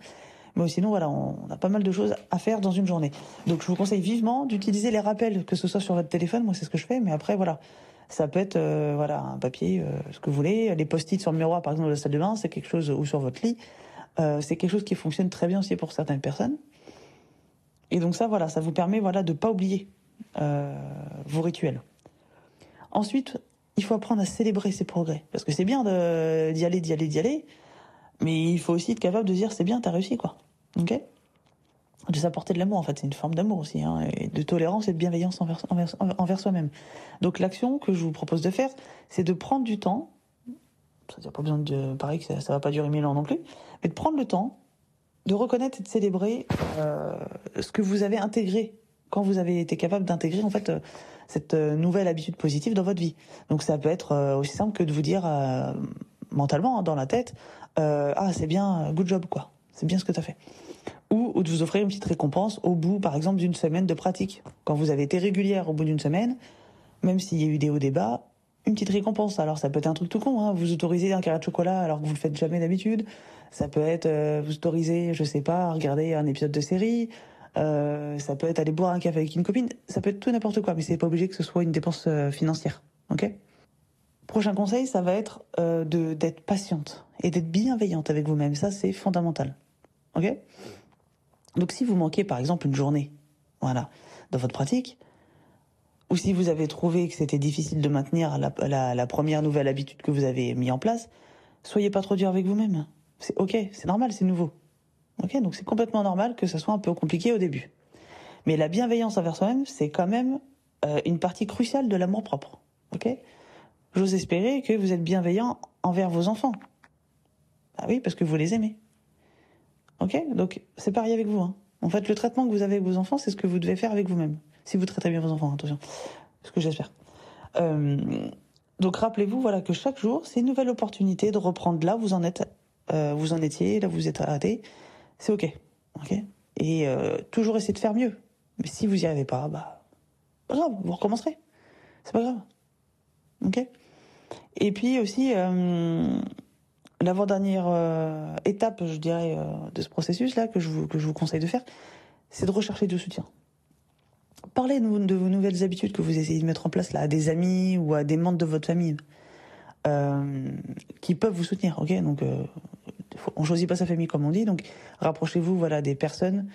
Mais sinon, voilà, on, a pas mal de choses à faire dans une journée. Donc, je vous conseille vivement d'utiliser les rappels, que ce soit sur votre téléphone. Moi, c'est ce que je fais. Mais après, voilà, ça peut être, euh, voilà, un papier, ce que vous voulez. Les post-it sur le miroir, par exemple, de la salle de bain, c'est quelque chose, ou sur votre lit. C'est quelque chose qui fonctionne très bien aussi pour certaines personnes. Et donc ça, voilà, ça vous permet, voilà, de pas oublier vos rituels. Ensuite, il faut apprendre à célébrer ses progrès, parce que c'est bien d'y aller, d'y aller, d'y aller, mais il faut aussi être capable de dire c'est bien, t'as réussi, quoi. Ok? De s'apporter de l'amour en fait c'est une forme d'amour aussi hein, et de tolérance et de bienveillance envers soi-même donc l'action que je vous propose de faire c'est de prendre du temps ça n'a pas besoin de pareil que ça, ça va pas durer mille ans non plus mais de prendre le temps de reconnaître et de célébrer euh, ce que vous avez intégré quand vous avez été capable d'intégrer en fait euh, cette euh, nouvelle habitude positive dans votre vie. Donc ça peut être euh, aussi simple que de vous dire mentalement hein, dans la tête ah c'est bien good job quoi. C'est bien ce que tu as fait. Ou, de vous offrir une petite récompense au bout par exemple d'une semaine de pratique. Quand vous avez été régulière au bout d'une semaine, même s'il y a eu des hauts des bas, une petite récompense. Alors ça peut être un truc tout con, hein. vous autorisez un carré de chocolat alors que vous le faites jamais d'habitude. Ça peut être vous autorisez, je sais pas, regarder un épisode de série. Euh, ça peut être aller boire un café avec une copine. Ça peut être tout n'importe quoi, mais c'est pas obligé que ce soit une dépense euh, financière. Ok? Prochain conseil, ça va être euh, d'être patiente et d'être bienveillante avec vous-même. Ça, c'est fondamental. Ok? Donc si vous manquez par exemple une journée, voilà, dans votre pratique, ou si vous avez trouvé que c'était difficile de maintenir la, la, première nouvelle habitude que vous avez mis en place, soyez pas trop dur avec vous-même. C'est ok, c'est normal, c'est nouveau. Ok, donc c'est complètement normal que ça soit un peu compliqué au début. Mais la bienveillance envers soi-même, c'est quand même euh, une partie cruciale de l'amour propre. Ok, j'ose espérer que vous êtes bienveillant envers vos enfants. Ah oui, parce que vous les aimez. Ok, donc c'est pareil avec vous. Hein. En fait, le traitement que vous avez avec vos enfants, c'est ce que vous devez faire avec vous-même. Si vous traitez bien vos enfants, attention. Ce que j'espère. Euh, donc rappelez-vous, voilà, que chaque jour, c'est une nouvelle opportunité de reprendre là, vous en êtes, euh, vous en étiez, là vous êtes arrêté. C'est ok, ok. Et euh, toujours essayer de faire mieux. Mais si vous y arrivez pas, bah, pas grave, vous recommencerez. C'est pas grave, ok. Et puis aussi, euh, l'avant-dernière euh, étape, je dirais, de ce processus-là que je vous, que je vous conseille de faire, c'est de rechercher du soutien. Parlez de, vos nouvelles habitudes que vous essayez de mettre en place là à des amis ou à des membres de votre famille qui peuvent vous soutenir. Ok, donc on choisit pas sa famille comme on dit, donc rapprochez-vous voilà des personnes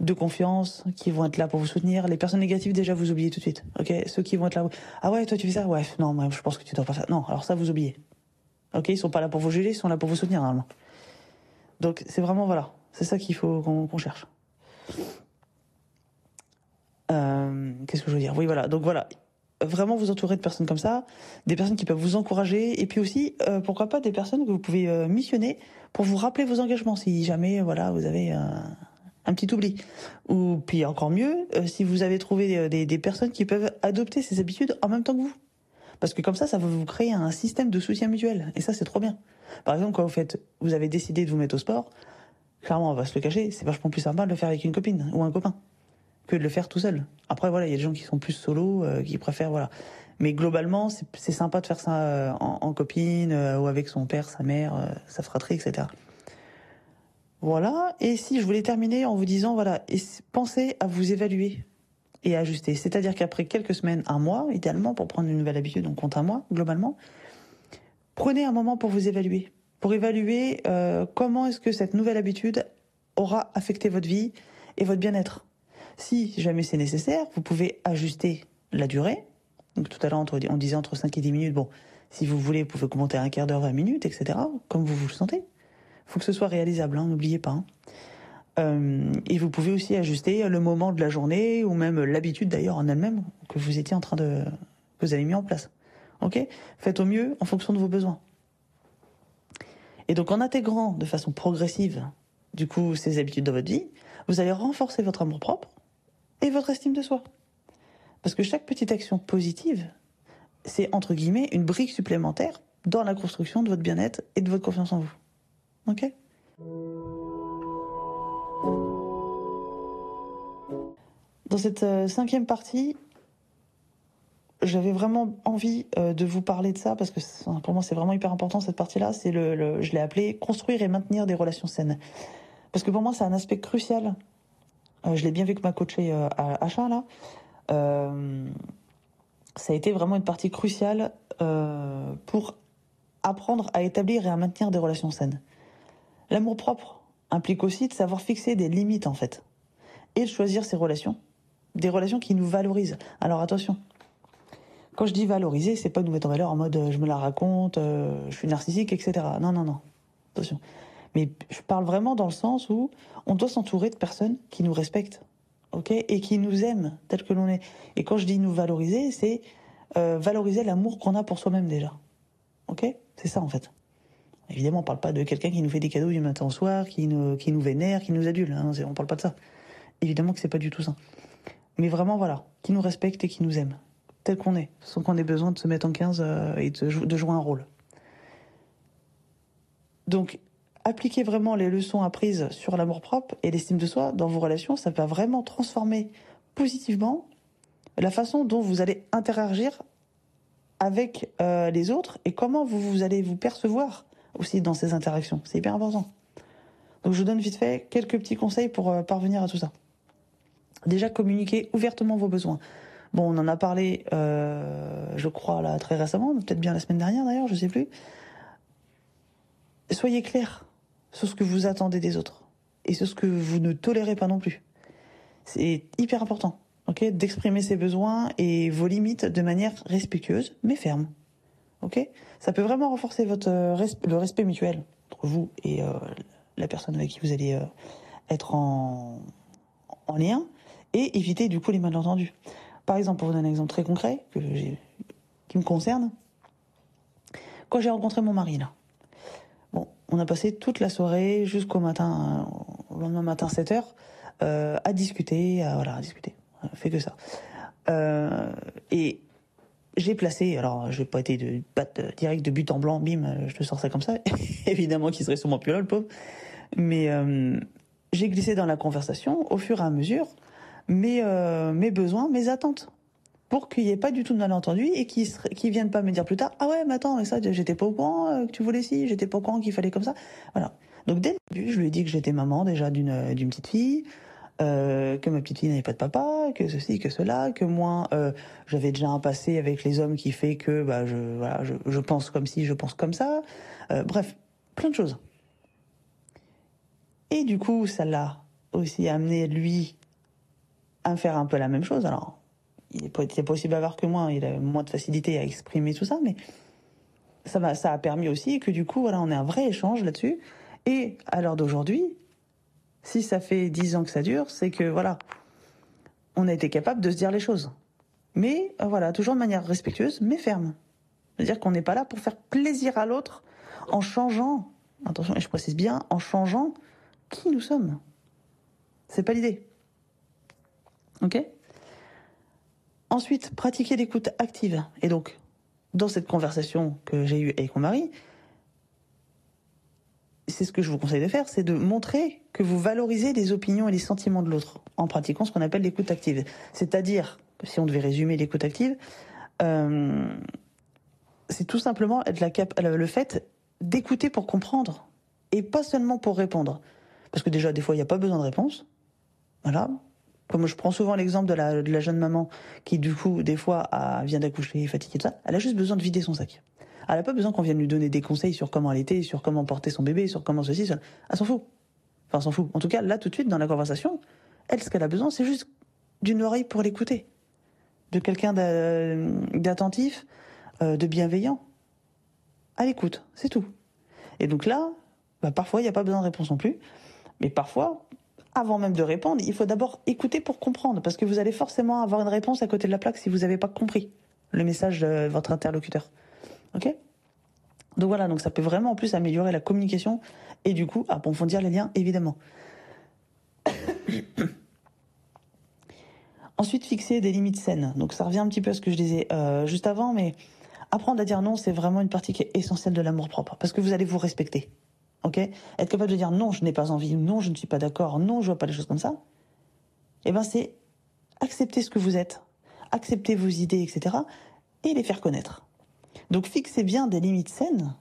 de confiance qui vont être là pour vous soutenir. Les personnes négatives déjà vous oubliez tout de suite. Ok, ceux qui vont être là, ah ouais toi tu fais ça, ouais non moi je pense que tu dois pas faire. Non, alors ça vous oubliez. Ok, ils sont pas là pour vous juger, ils sont là pour vous soutenir normalement. Donc c'est vraiment voilà, c'est ça qu'il faut qu'on qu cherche. Euh, Qu'est-ce que je veux dire? Oui, voilà. Donc voilà, vraiment vous entourer de personnes comme ça, des personnes qui peuvent vous encourager, et puis aussi, euh, pourquoi pas, des personnes que vous pouvez euh, missionner pour vous rappeler vos engagements, si jamais, voilà, vous avez un, petit oubli. Ou puis encore mieux, euh, si vous avez trouvé des, des, personnes qui peuvent adopter ces habitudes en même temps que vous. Parce que comme ça, ça va vous créer un système de soutien mutuel, et ça c'est trop bien. Par exemple, quand vous faites, vous avez décidé de vous mettre au sport, clairement, on va se le cacher, c'est vachement plus sympa de le faire avec une copine ou un copain que de le faire tout seul. Après voilà, il y a des gens qui sont plus solo, euh, qui préfèrent voilà. Mais globalement, c'est sympa de faire ça euh, en, copine euh, ou avec son père, sa mère, euh, sa fratrie, etc. Voilà. Et si je voulais terminer en vous disant voilà, pensez à vous évaluer et ajuster. C'est-à-dire qu'après quelques semaines, un mois, idéalement pour prendre une nouvelle habitude, on compte un mois globalement. Prenez un moment pour vous évaluer, pour évaluer euh, comment est-ce que cette nouvelle habitude aura affecté votre vie et votre bien-être. Si jamais c'est nécessaire, vous pouvez ajuster la durée. Donc tout à l'heure, on disait entre 5 et 10 minutes. Bon, si vous voulez, vous pouvez commenter un quart d'heure, 20 minutes, etc. Comme vous vous le sentez. Il faut que ce soit réalisable, hein, n'oubliez pas. Hein. Euh, et vous pouvez aussi ajuster le moment de la journée ou même l'habitude d'ailleurs en elle-même que vous étiez en train de que vous avez mis en place. Ok? Faites au mieux en fonction de vos besoins. Et donc en intégrant de façon progressive du coup ces habitudes dans votre vie, vous allez renforcer votre amour propre et votre estime de soi. Parce que chaque petite action positive, c'est entre guillemets une brique supplémentaire dans la construction de votre bien-être et de votre confiance en vous. Ok? Dans cette euh, cinquième partie, j'avais vraiment envie euh, de vous parler de ça parce que pour moi c'est vraiment hyper important cette partie-là. C'est le, je l'ai appelé construire et maintenir des relations saines. Parce que pour moi c'est un aspect crucial euh, je l'ai bien vu que ma coachée à Achat, là. Euh, ça a été vraiment une partie cruciale euh, pour apprendre à établir et à maintenir des relations saines. L'amour propre implique aussi de savoir fixer des limites, en fait. Et de choisir ses relations. Des relations qui nous valorisent. Alors attention. Quand je dis valoriser, c'est pas nous mettre en valeur en mode je me la raconte, je suis narcissique, etc. Non, non, non. Attention. Mais je parle vraiment dans le sens où on doit s'entourer de personnes qui nous respectent, ok, et qui nous aiment tel que l'on est. Et quand je dis nous valoriser, c'est euh, valoriser l'amour qu'on a pour soi-même déjà, ok? C'est ça en fait. Évidemment, on parle pas de quelqu'un qui nous fait des cadeaux du matin au soir, qui nous, qui nous vénère, qui nous adule. Hein, on parle pas de ça. Évidemment que c'est pas du tout ça. Mais vraiment, voilà, qui nous respecte et qui nous aime, tel qu'on est, sans qu'on ait besoin de se mettre en 15 euh, et de, de jouer un rôle. Donc, appliquer vraiment les leçons apprises sur l'amour-propre et l'estime de soi dans vos relations, ça va vraiment transformer positivement la façon dont vous allez interagir avec euh, les autres et comment vous, vous allez vous percevoir aussi dans ces interactions. C'est hyper important. Donc je vous donne vite fait quelques petits conseils pour euh, parvenir à tout ça. Déjà, communiquer ouvertement vos besoins. Bon, on en a parlé, euh, je crois, là, très récemment, peut-être bien la semaine dernière d'ailleurs, je sais plus. Soyez clair sur ce que vous attendez des autres et sur ce que vous ne tolérez pas non plus. C'est hyper important, ok, d'exprimer ses besoins et vos limites de manière respectueuse mais ferme. Ok, ça peut vraiment renforcer votre euh, le respect mutuel entre vous et euh, la personne avec qui vous allez euh, être en, en lien et éviter du coup les malentendus. Par exemple, pour vous donner un exemple très concret qui me concerne, quand j'ai rencontré mon mari là, on a passé toute la soirée jusqu'au matin, au lendemain matin 7 heures, euh, à discuter, à, voilà, à discuter, fait que ça. Euh, et j'ai placé, alors je n'ai pas été de patte direct de but en blanc, bim, je te sors ça comme ça. Évidemment qu'il serait sûrement plus là, le pauvre. Mais euh, j'ai glissé dans la conversation au fur et à mesure mes, euh, mes besoins, mes attentes. Pour qu'il n'y ait pas du tout de malentendu et qu'ils ne viennent pas me dire plus tard Ah ouais, mais attends, mais ça, j'étais pas au courant euh, que tu voulais ci, j'étais pas au courant qu'il fallait comme ça. Voilà. Donc dès le début, je lui ai dit que j'étais maman déjà d'une d'une petite fille, euh, que ma petite fille n'avait pas de papa, que ceci, que cela, que moi euh, j'avais déjà un passé avec les hommes qui fait que bah je voilà je, je pense comme si je pense comme ça, euh, bref plein de choses. Et du coup ça l'a aussi amené lui à faire un peu la même chose. Alors il est possible possible avoir que moi, il a moins de facilité à exprimer tout ça, mais ça m'a ça a permis aussi que du coup voilà on ait un vrai échange là-dessus. Et à l'heure d'aujourd'hui, si ça fait dix ans que ça dure, c'est que voilà, on a été capable de se dire les choses. Mais euh, voilà, toujours de manière respectueuse, mais ferme. C'est-à-dire qu'on n'est pas là pour faire plaisir à l'autre en changeant, attention, et je précise bien, en changeant qui nous sommes. C'est pas l'idée. Ok? Ensuite, pratiquer l'écoute active. Et donc, dans cette conversation que j'ai eue avec mon mari, c'est ce que je vous conseille de faire, c'est de montrer que vous valorisez les opinions et les sentiments de l'autre en pratiquant ce qu'on appelle l'écoute active. C'est-à-dire, si on devait résumer l'écoute active, euh, c'est tout simplement la le fait d'écouter pour comprendre et pas seulement pour répondre. Parce que déjà, des fois, il n'y a pas besoin de réponse. Voilà. Comme je prends souvent l'exemple de la, de la jeune maman qui, du coup, des fois, vient d'accoucher, fatiguée, tout ça, elle a juste besoin de vider son sac. Elle n'a pas besoin qu'on vienne lui donner des conseils sur comment elle était, sur comment porter son bébé, sur comment ceci. Elle s'en fout. Enfin, s'en fout. En tout cas, là, tout de suite, dans la conversation, elle, ce qu'elle a besoin, c'est juste d'une oreille pour l'écouter. De quelqu'un d'attentif, euh, de bienveillant. À l'écoute, c'est tout. Et donc là, bah, parfois, il n'y a pas besoin de réponse non plus. Mais parfois, avant même de répondre, il faut d'abord écouter pour comprendre. Parce que vous allez forcément avoir une réponse à côté de la plaque si vous n'avez pas compris le message de votre interlocuteur. Ok? Donc voilà, donc ça peut vraiment en plus améliorer la communication et du coup approfondir les liens, évidemment. Ensuite, fixer des limites saines. Donc ça revient un petit peu à ce que je disais euh, juste avant, mais apprendre à dire non, c'est vraiment une partie qui est essentielle de l'amour propre, parce que vous allez vous respecter. Ok? Être capable de dire non, je n'ai pas envie, non, je ne suis pas d'accord, non, je vois pas les choses comme ça. Eh ben, c'est accepter ce que vous êtes, accepter vos idées, etc., et les faire connaître. Donc fixez bien des limites saines,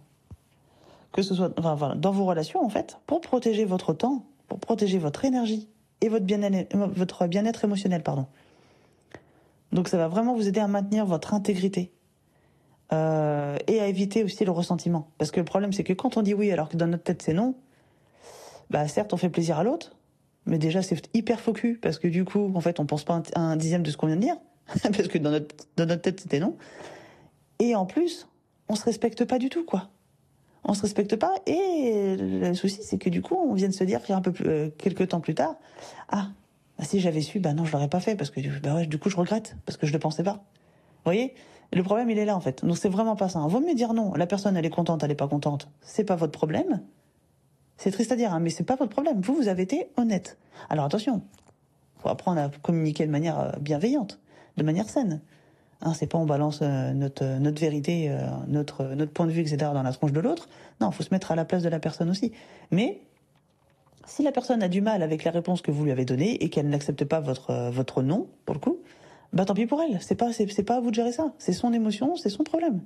que ce soit dans vos relations en fait, pour protéger votre temps, pour protéger votre énergie et votre bien-être, votre bien-être émotionnel, pardon. Donc ça va vraiment vous aider à maintenir votre intégrité euh, et à éviter aussi le ressentiment. Parce que le problème c'est que quand on dit oui alors que dans notre tête c'est non, bah certes on fait plaisir à l'autre, mais déjà c'est hyper focus parce que du coup en fait on pense pas un, dixième de ce qu'on vient de dire parce que dans notre dans notre tête c'était non. Et en plus, on se respecte pas du tout, quoi. On se respecte pas et le souci c'est que du coup on vient de se dire un euh, quelques temps plus tard, ah bah, si j'avais su, bah non je l'aurais pas fait parce que bah ouais, du coup je regrette parce que je le pensais pas. Vous voyez? Le problème il est là en fait. Donc c'est vraiment pas ça. Vaut mieux dire non. La personne elle est contente, elle est pas contente. C'est pas votre problème. C'est triste à dire, hein, mais c'est pas votre problème. Vous vous avez été honnête. Alors attention, faut apprendre à communiquer de manière euh, bienveillante, de manière saine. Hein, c'est pas on balance euh, notre notre vérité, euh, notre notre point de vue, etc. dans la tronche de l'autre. Non, faut se mettre à la place de la personne aussi. Mais si la personne a du mal avec la réponse que vous lui avez donnée et qu'elle n'accepte pas votre votre nom pour le coup, bah tant pis pour elle. C'est pas c'est pas à vous de gérer ça. C'est son émotion, c'est son problème.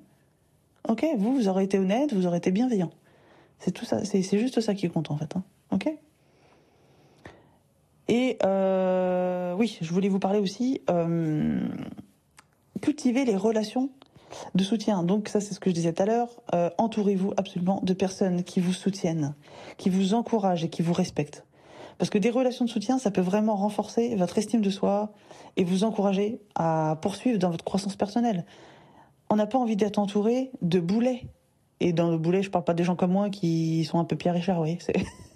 Ok, vous vous aurez été honnête, vous aurez été bienveillant. C'est tout ça, c'est juste ça qui compte en fait. Hein. Ok? Et euh, oui, je voulais vous parler aussi euh, cultiver les relations de soutien. Donc ça, c'est ce que je disais tout à l'heure. Euh, entourez-vous absolument de personnes qui vous soutiennent, qui vous encouragent et qui vous respectent. Parce que des relations de soutien, ça peut vraiment renforcer votre estime de soi et vous encourager à poursuivre dans votre croissance personnelle. On n'a pas envie d'être entouré de boulets. Et dans le boulet, je parle pas des gens comme moi qui sont un peu Pierre Richard, oui.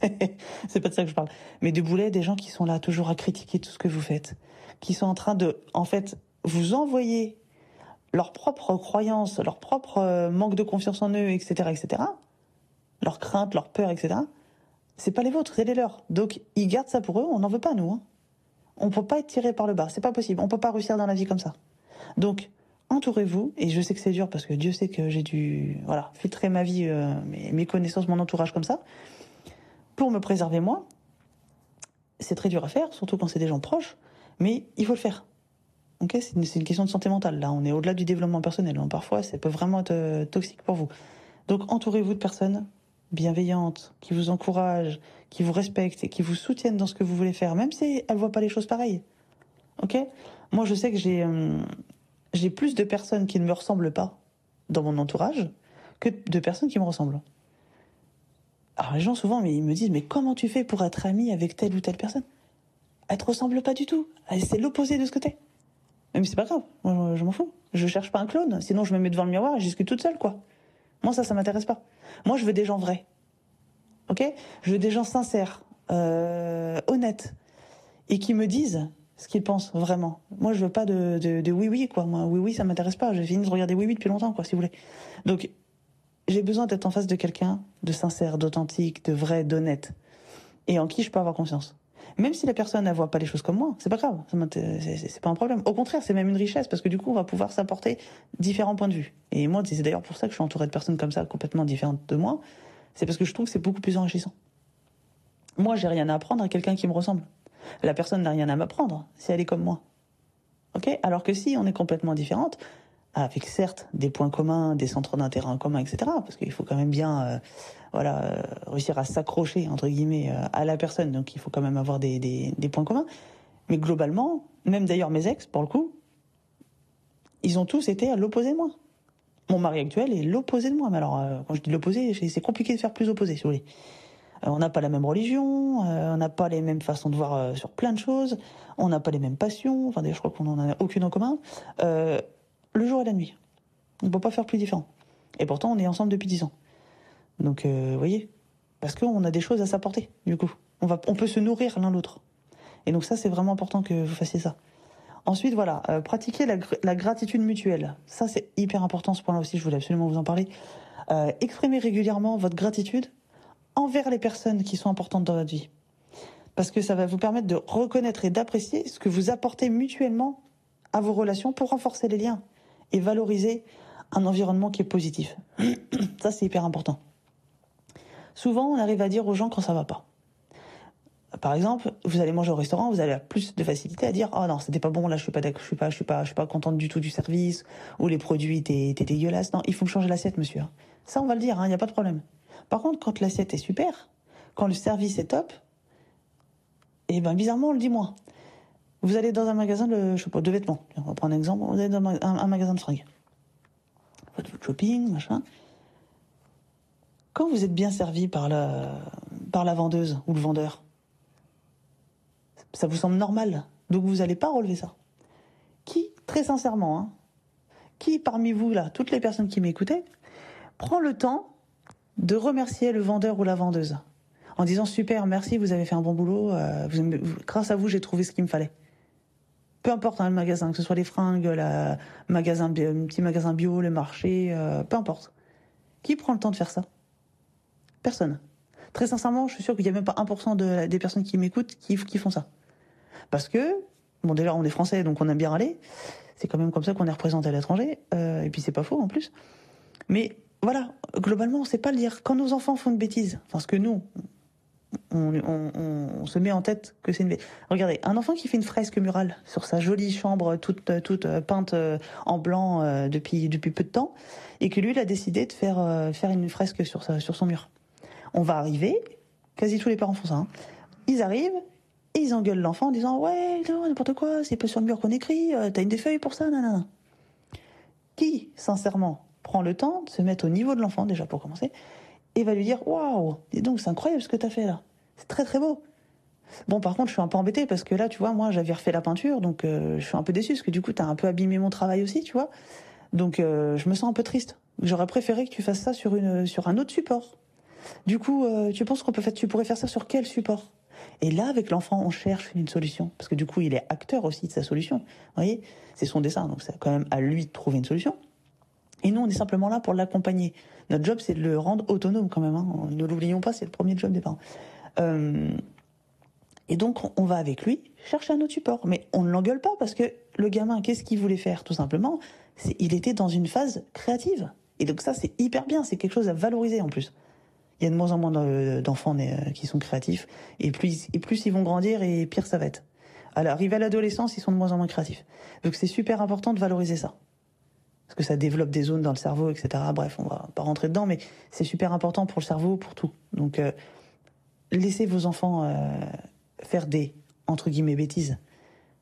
C'est pas de ça que je parle. Mais de boulets, des gens qui sont là toujours à critiquer tout ce que vous faites. Qui sont en train de, en fait, vous envoyer leurs propres croyances, leur propre euh, manque de confiance en eux, etc., etc., leurs craintes, leurs peurs, etc., c'est pas les vôtres, c'est les leurs. Donc, ils gardent ça pour eux, on n'en veut pas, nous. Hein. On peut pas être tiré par le bas, c'est pas possible. On peut pas réussir dans la vie comme ça. Donc, entourez-vous, et je sais que c'est dur parce que Dieu sait que j'ai dû, voilà, filtrer ma vie, euh, mes, connaissances, mon entourage comme ça, pour me préserver moi. C'est très dur à faire, surtout quand c'est des gens proches, mais il faut le faire. Ok, c'est une, question de santé mentale. Là, on est au-delà du développement personnel. Donc, parfois, ça peut vraiment être euh, toxique pour vous. Donc, entourez-vous de personnes bienveillantes, qui vous encouragent, qui vous respectent et qui vous soutiennent dans ce que vous voulez faire, même si elles voient pas les choses pareilles. Ok? Moi, je sais que j'ai euh, j'ai plus de personnes qui ne me ressemblent pas dans mon entourage que de personnes qui me ressemblent. Alors les gens souvent ils me disent mais comment tu fais pour être ami avec telle ou telle personne? Elle te ressemble pas du tout. C'est l'opposé de ce que t'es. Mais c'est pas grave, moi je m'en fous. Je cherche pas un clone, sinon je me mets devant le miroir et je discute toute seule, quoi. Moi ça, ça m'intéresse pas. Moi je veux des gens vrais. Ok? Je veux des gens sincères, euh, honnêtes, et qui me disent ce qu'ils pensent vraiment. Moi je veux pas de, de, oui oui quoi. Moi oui oui ça m'intéresse pas. J'ai fini de regarder oui oui depuis longtemps quoi si vous voulez. Donc j'ai besoin d'être en face de quelqu'un de sincère, d'authentique, de vrai, d'honnête, et en qui je peux avoir confiance. Même si la personne ne voit pas les choses comme moi, c'est pas grave, c'est pas un problème. Au contraire, c'est même une richesse parce que du coup, on va pouvoir s'apporter différents points de vue. Et moi, c'est d'ailleurs pour ça que je suis entouré de personnes comme ça, complètement différentes de moi. C'est parce que je trouve que c'est beaucoup plus enrichissant. Moi, j'ai rien à apprendre à quelqu'un qui me ressemble. La personne n'a rien à m'apprendre si elle est comme moi. Ok? Alors que si on est complètement différente, avec certes des points communs, des centres d'intérêt en commun, etc. Parce qu'il faut quand même bien, euh, voilà, euh, réussir à s'accrocher entre guillemets euh, à la personne. Donc il faut quand même avoir des, points communs. Mais globalement, même d'ailleurs mes ex, pour le coup, ils ont tous été à l'opposé de moi. Mon mari actuel est l'opposé de moi. Mais alors, quand je dis l'opposé, c'est compliqué de faire plus opposé, si vous voulez. on n'a pas la même religion, on n'a pas les mêmes façons de voir sur plein de choses, on n'a pas les mêmes passions. Enfin, je crois qu'on n'en a aucune en commun. Le jour et la nuit. On ne peut pas faire plus différent. Et pourtant, on est ensemble depuis dix ans. Donc, euh, vous voyez, parce qu'on a des choses à s'apporter, du coup. On, va, on peut se nourrir l'un l'autre. Et donc ça, c'est vraiment important que vous fassiez ça. Ensuite, voilà, euh, pratiquer la, la, gratitude mutuelle. Ça, c'est hyper important, ce point-là aussi, je voulais absolument vous en parler. Euh, exprimez régulièrement votre gratitude envers les personnes qui sont importantes dans votre vie. Parce que ça va vous permettre de reconnaître et d'apprécier ce que vous apportez mutuellement à vos relations pour renforcer les liens et valoriser un environnement qui est positif. ça, c'est hyper important. Souvent, on arrive à dire aux gens quand ça va pas. Par exemple, vous allez manger au restaurant, vous avez plus de facilité à dire oh non c'était pas bon là je suis pas je suis pas je suis pas contente du tout du service ou les produits étaient, dégueulasses non il faut me changer l'assiette monsieur ça on va le dire il hein, n'y a pas de problème par contre quand l'assiette est super quand le service est top et eh ben bizarrement on le dit moins vous allez dans un magasin de, je sais pas, de vêtements. On va prendre un exemple. Vous allez dans un, magasin de fringues. Votre shopping, machin. Quand vous êtes bien servi par la, par la vendeuse ou le vendeur, ça vous semble normal. Donc vous n'allez pas relever ça. Qui, très sincèrement, hein, qui parmi vous, là, toutes les personnes qui m'écoutaient, prend le temps de remercier le vendeur ou la vendeuse en disant super, merci, vous avez fait un bon boulot, euh, grâce à vous, j'ai trouvé ce qu'il me fallait. Peu importe hein, le magasin, que ce soit les fringues, le magasin, petit magasin bio, le marché, euh, peu importe. Qui prend le temps de faire ça? Personne. Très sincèrement, je suis sûr qu'il n'y a même pas 1% de, des personnes qui m'écoutent qui, font ça. Parce que, bon déjà on est français donc on aime bien aller, c'est quand même comme ça qu'on est représenté à l'étranger, euh, et puis c'est pas faux en plus. Mais voilà, globalement, on sait pas le dire. Quand nos enfants font une bêtise, enfin ce que nous, on, se met en tête que c'est une. Regardez, un enfant qui fait une fresque murale sur sa jolie chambre toute, toute euh, peinte euh, en blanc depuis, depuis peu de temps, et que lui, il a décidé de faire, faire une fresque sur, sa, sur son mur. On va arriver, quasi tous les parents font ça, hein. ils arrivent, ils engueulent l'enfant en disant Ouais, n'importe quoi, c'est pas sur le mur qu'on écrit, euh, t'as une des feuilles pour ça, nanana. Qui, sincèrement, prend le temps de se mettre au niveau de l'enfant, déjà pour commencer, et va lui dire Waouh, dis donc, c'est incroyable ce que t'as fait là. C'est très très beau. Bon, par contre, je suis un peu embêtée parce que là, tu vois, moi, j'avais refait la peinture, donc euh, je suis un peu déçue parce que du coup, t'as un peu abîmé mon travail aussi, tu vois. Donc, euh, je me sens un peu triste. J'aurais préféré que tu fasses ça sur une sur un autre support. Du coup, tu penses qu'on peut faire, tu pourrais faire ça sur quel support? Et là, avec l'enfant, on cherche une solution. Parce que du coup, il est acteur aussi de sa solution. Vous voyez? C'est son dessin, donc c'est quand même à lui de trouver une solution. Et nous, on est simplement là pour l'accompagner. Notre job, c'est de le rendre autonome quand même. Hein. Ne l'oublions pas, c'est le premier job des parents. Euh, et donc, on va avec lui chercher un autre support. Mais on ne l'engueule pas parce que le gamin, qu'est-ce qu'il voulait faire Tout simplement, il était dans une phase créative. Et donc ça, c'est hyper bien. C'est quelque chose à valoriser en plus il y a de moins en moins d'enfants euh, qui sont créatifs. Et plus, ils vont grandir, et pire ça va être. Alors, arriver à l'adolescence, ils sont de moins en moins créatifs. Donc c'est super important de valoriser ça. Parce que ça développe des zones dans le cerveau, etc. Bref, on va pas rentrer dedans, mais c'est super important pour le cerveau, pour tout. Donc euh, laissez vos enfants euh, faire des, entre guillemets, bêtises.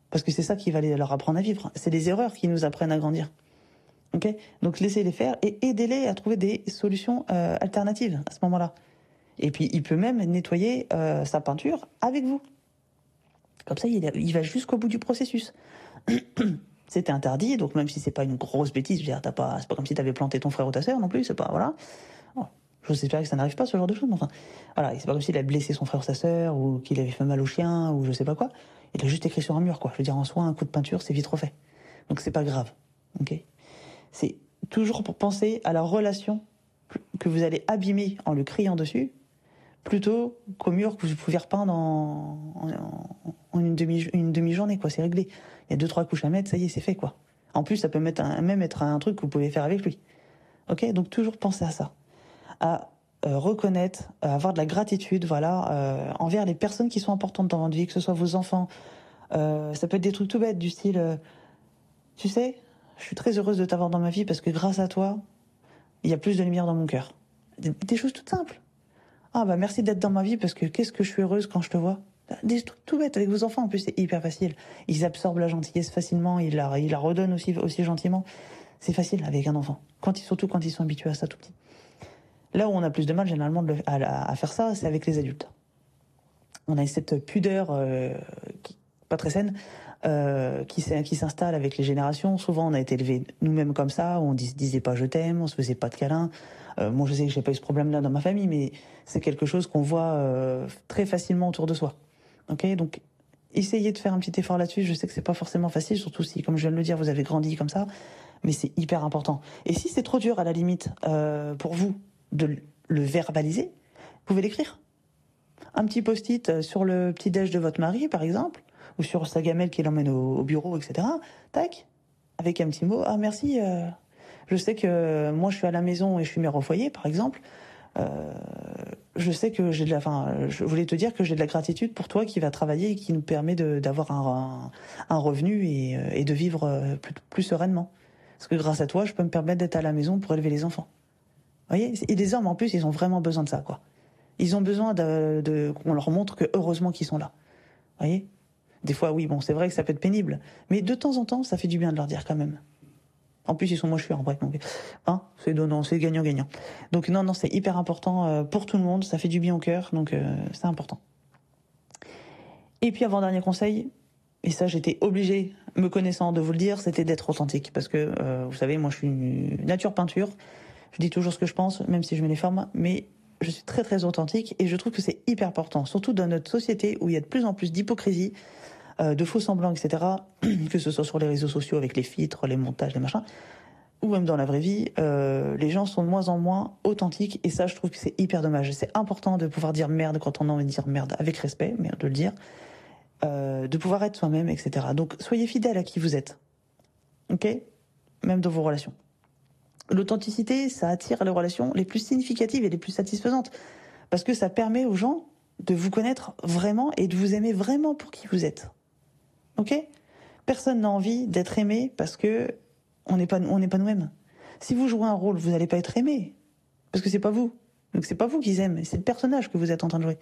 Parce que c'est ça qui va leur apprendre à vivre. C'est les erreurs qui nous apprennent à grandir. Donc laissez-les faire et aidez-les à trouver des solutions euh, alternatives à ce moment-là. Et puis il peut même nettoyer sa peinture avec vous. Comme ça, il, va jusqu'au bout du processus. C'était interdit, donc même si c'est pas une grosse bêtise, je veux dire, pas, c'est pas comme si tu avais planté ton frère ou ta sœur non plus, c'est pas voilà. Oh, je sais que ça n'arrive pas ce genre de choses, enfin, voilà, c'est pas comme s'il a blessé son frère ou sa sœur ou qu'il avait fait mal au chien ou je sais pas quoi. Il a juste écrit sur un mur, quoi. Je veux dire, en soi, un coup de peinture, c'est vite refait. Donc c'est pas grave, ok? C'est toujours pour penser à la relation que vous allez abîmer en le criant dessus, plutôt qu'au mur que vous pouvez repeindre en, une demi une demi journée quoi. C'est réglé. Il y a deux trois couches à mettre, ça y est, c'est fait quoi. En plus, ça peut mettre même être un truc que vous pouvez faire avec lui. Ok, donc toujours penser à ça, à euh, reconnaître, à avoir de la gratitude, voilà, euh, envers les personnes qui sont importantes dans votre vie, que ce soit vos enfants. Euh, ça peut être des trucs tout bêtes du style, tu sais, je suis très heureuse de t'avoir dans ma vie parce que grâce à toi, il y a plus de lumière dans mon cœur. Des, choses toutes simples. Ah bah merci d'être dans ma vie parce que qu'est-ce que je suis heureuse quand je te vois. Des trucs tout bêtes avec vos enfants en plus c'est hyper facile. Ils absorbent la gentillesse facilement, ils la, ils la redonnent aussi aussi gentiment. C'est facile avec un enfant. Surtout quand ils sont habitués à ça tout petit. Là où on a plus de mal généralement à, faire ça, c'est avec les adultes. On a cette pudeur euh, pas très saine euh, qui, s'installe avec les générations. Souvent, on a été élevés nous-mêmes comme ça, on dis, disait pas je t'aime, on se faisait pas de câlins. Euh, moi, je sais que j'ai pas eu ce problème-là dans ma famille, mais c'est quelque chose qu'on voit euh, très facilement autour de soi. Donc essayez de faire un petit effort là-dessus. Je sais que c'est pas forcément facile, surtout si, comme je viens de le dire, vous avez grandi comme ça, mais c'est hyper important. Et si c'est trop dur à la limite euh, pour vous de le verbaliser, vous pouvez l'écrire. Un petit post-it euh, sur le petit déj de votre mari, par exemple ou sur sa gamelle qui l'emmène au, bureau, etc. Tac, avec un petit mot. Ah merci. Euh, je sais que moi je suis à la maison et je suis mère au foyer, par exemple. Euh, je sais que j'ai de la, enfin, je voulais te dire que j'ai de la gratitude pour toi qui va travailler et qui nous permet d'avoir un, un, revenu et, euh, et, de vivre plus, plus, sereinement. Parce que grâce à toi, je peux me permettre d'être à la maison pour élever les enfants. Voyez Et les hommes, en plus, ils ont vraiment besoin de ça, quoi. Ils ont besoin de, de qu'on leur montre que heureusement qu'ils sont là. Voyez? Des fois, oui, bon, c'est vrai que ça peut être pénible, mais de temps en temps, ça fait du bien de leur dire quand même. En plus, ils sont moins en bref, donc, hein, c'est gagnant-gagnant. Donc non, non, c'est hyper important euh, pour tout le monde, ça fait du bien au cœur, donc euh, c'est important. Et puis avant dernier conseil, et ça j'étais obligée, me connaissant, de vous le dire, c'était d'être authentique, parce que euh, vous savez, moi je suis une nature peinture, je dis toujours ce que je pense, même si je mets les formes, mais je suis très très authentique et je trouve que c'est hyper important, surtout dans notre société où il y a de plus en plus d'hypocrisie, euh, de faux semblants, etc. que ce soit sur les réseaux sociaux avec les filtres, les montages, les machins, ou même dans la vraie vie, euh, les gens sont de moins en moins authentiques et ça, je trouve que c'est hyper dommage. C'est important de pouvoir dire merde quand on a envie de dire merde avec respect, mais de le dire, euh, de pouvoir être soi-même, etc. Donc soyez fidèle à qui vous êtes, ok? Même dans vos relations. L'authenticité, ça attire les relations les plus significatives et les plus satisfaisantes parce que ça permet aux gens de vous connaître vraiment et de vous aimer vraiment pour qui vous êtes. Ok? Personne n'a envie d'être aimé parce que on n'est pas pas nous-mêmes. Si vous jouez un rôle, vous n'allez pas être aimé parce que c'est pas vous. Donc c'est pas vous qu'ils aiment, c'est le personnage que vous êtes en train de jouer.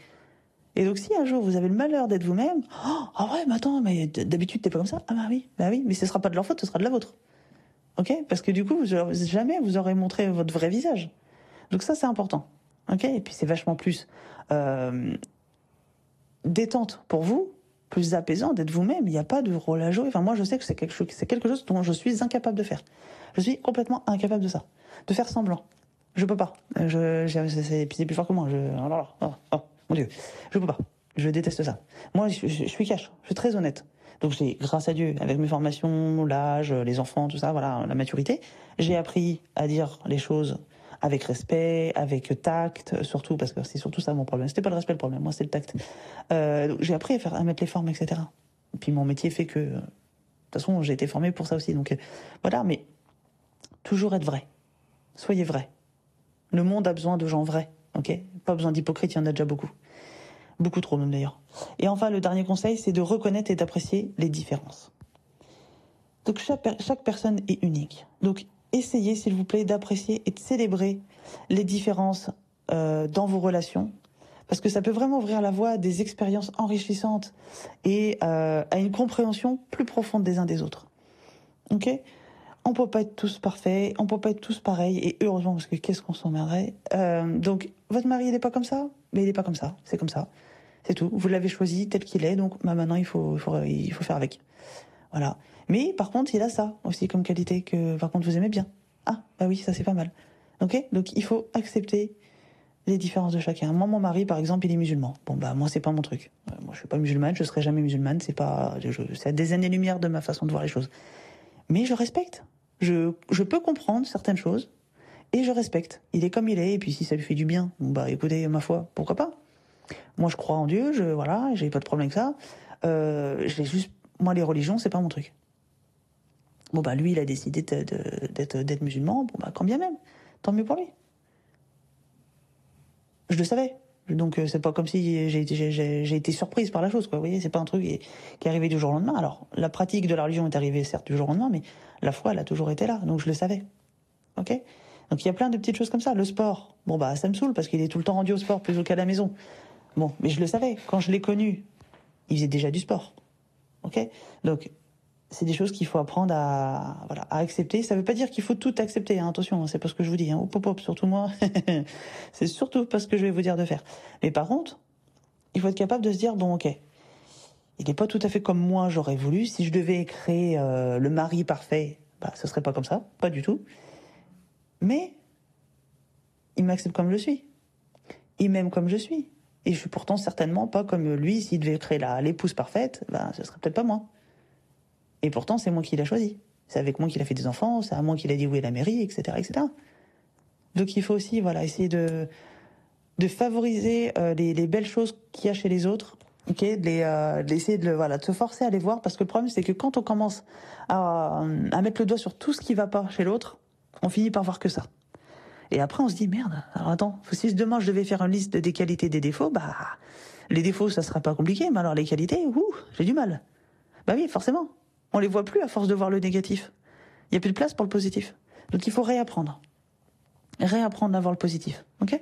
Et donc si un jour vous avez le malheur d'être vous-même, oh, ah ouais, mais attends, mais d'habitude t'es pas comme ça. Ah bah oui, bah oui, mais ce sera pas de leur faute, ce sera de la vôtre. Ok? Parce que du coup, vous, jamais vous aurez montré votre vrai visage. Donc ça, c'est important. Ok? Et puis c'est vachement plus euh, détente pour vous, plus apaisant d'être vous-même. Il n'y a pas de rôle à jouer. Enfin, moi, je sais que c'est quelque chose, c'est quelque chose dont je suis incapable de faire. Je suis complètement incapable de ça, de faire semblant. Je peux pas. Je, c'est plus fort que moi. Je, oh, oh, oh, mon Dieu, je peux pas. Je déteste ça. Moi, je, je suis cash. Je suis très honnête. Donc j'ai, grâce à Dieu, avec mes formations, l'âge, les enfants, tout ça, voilà, la maturité, j'ai appris à dire les choses avec respect, avec tact, surtout parce que c'est surtout ça mon problème. C'était pas le respect le problème, moi c'est le tact. Euh, j'ai appris à faire, à mettre les formes, etc. Et puis mon métier fait que, de toute façon, j'ai été formé pour ça aussi. Donc euh, voilà, mais toujours être vrai. Soyez vrai. Le monde a besoin de gens vrais, ok? Pas besoin d'hypocrites, il y en a déjà beaucoup. Beaucoup trop même d'ailleurs. Et enfin, le dernier conseil, c'est de reconnaître et d'apprécier les différences. Donc chaque, chaque personne est unique. Donc essayez, s'il vous plaît, d'apprécier et de célébrer les différences euh, dans vos relations, parce que ça peut vraiment ouvrir la voie à des expériences enrichissantes et euh, à une compréhension plus profonde des uns des autres. Ok? On peut pas être tous parfaits, on peut pas être tous pareils, et heureusement parce que qu'est-ce qu'on s'emmerderait? Euh, donc votre mari il n'est pas comme ça, mais il n'est pas comme ça, c'est comme ça. C'est tout. Vous l'avez choisi tel qu'il est, donc bah, maintenant il faut, il faut, il faut faire avec. Voilà. Mais par contre, il a ça aussi comme qualité que par contre vous aimez bien. Ah, bah oui, ça c'est pas mal. Ok Donc il faut accepter les différences de chacun. Moi, mon mari, par exemple, il est musulman. Bon, bah moi, c'est pas mon truc. Euh, moi, je suis pas musulmane, je serai jamais musulmane. C'est pas, c'est à des années-lumière de ma façon de voir les choses. Mais je respecte. Je, je peux comprendre certaines choses et je respecte. Il est comme il est, et puis si ça lui fait du bien, bah écoutez, ma foi, pourquoi pas? Moi, je crois en Dieu, je voilà, j'ai pas de problème avec ça. Euh, j'ai juste, moi, les religions, c'est pas mon truc. Bon bah lui, il a décidé d'être musulman. Bon bah quand bien même, tant mieux pour lui. Je le savais. Donc euh, c'est pas comme si j'ai été j'ai été surprise par la chose quoi. Vous voyez, c'est pas un truc qui est arrivé du jour au lendemain. Alors la pratique de la religion est arrivée certes du jour au lendemain, mais la foi elle a toujours été là. Donc je le savais. Ok? Donc il y a plein de petites choses comme ça. Le sport, bon bah ça me saoule parce qu'il est tout le temps rendu au sport plutôt qu'à la maison. Bon, mais je le savais. Quand je l'ai connu, il faisait déjà du sport. Ok? Donc, c'est des choses qu'il faut apprendre à, voilà, à accepter. Ça ne veut pas dire qu'il faut tout accepter. Hein. Attention, c'est pas ce que je vous dis. Hein. Hop, hop, surtout moi. c'est surtout pas ce que je vais vous dire de faire. Mais par contre, il faut être capable de se dire bon, ok, il n'est pas tout à fait comme moi j'aurais voulu. Si je devais créer euh, le mari parfait, bah, ce serait pas comme ça, pas du tout. Mais il m'accepte comme je suis. Il m'aime comme je suis. Et je suis pourtant certainement pas comme lui, s'il devait créer l'épouse parfaite, ben, ce serait peut-être pas moi. Et pourtant, c'est moi qui l'ai choisi. C'est avec moi qu'il a fait des enfants, c'est à moi qu'il a dit où est la mairie, etc., etc. Donc il faut aussi, voilà, essayer de, de favoriser euh, les, les, belles choses qu'il y a chez les autres, ok, de les, euh, d'essayer de, voilà, de se forcer à les voir, parce que le problème, c'est que quand on commence à, à mettre le doigt sur tout ce qui va pas chez l'autre, on finit par voir que ça. Et après, on se dit, merde, alors attends, si demain je devais faire une liste des qualités des défauts, bah, les défauts, ça sera pas compliqué, mais alors les qualités, ouh, j'ai du mal. Bah oui, forcément. On les voit plus à force de voir le négatif. Il y a plus de place pour le positif. Donc il faut réapprendre. Réapprendre à voir le positif. Ok?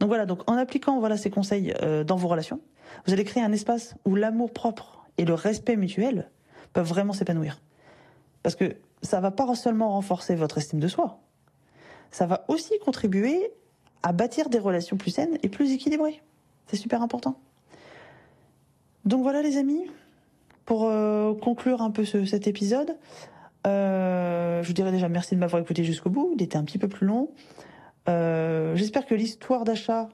Donc voilà, donc en appliquant voilà ces conseils euh, dans vos relations, vous allez créer un espace où l'amour propre et le respect mutuel peuvent vraiment s'épanouir. Parce que ça va pas seulement renforcer votre estime de soi, ça va aussi contribuer à bâtir des relations plus saines et plus équilibrées. C'est super important. Donc voilà les amis, pour euh, conclure un peu cet épisode, euh, je vous dirais déjà merci de m'avoir écouté jusqu'au bout, il était un petit peu plus long. Euh, J'espère que l'histoire d'achat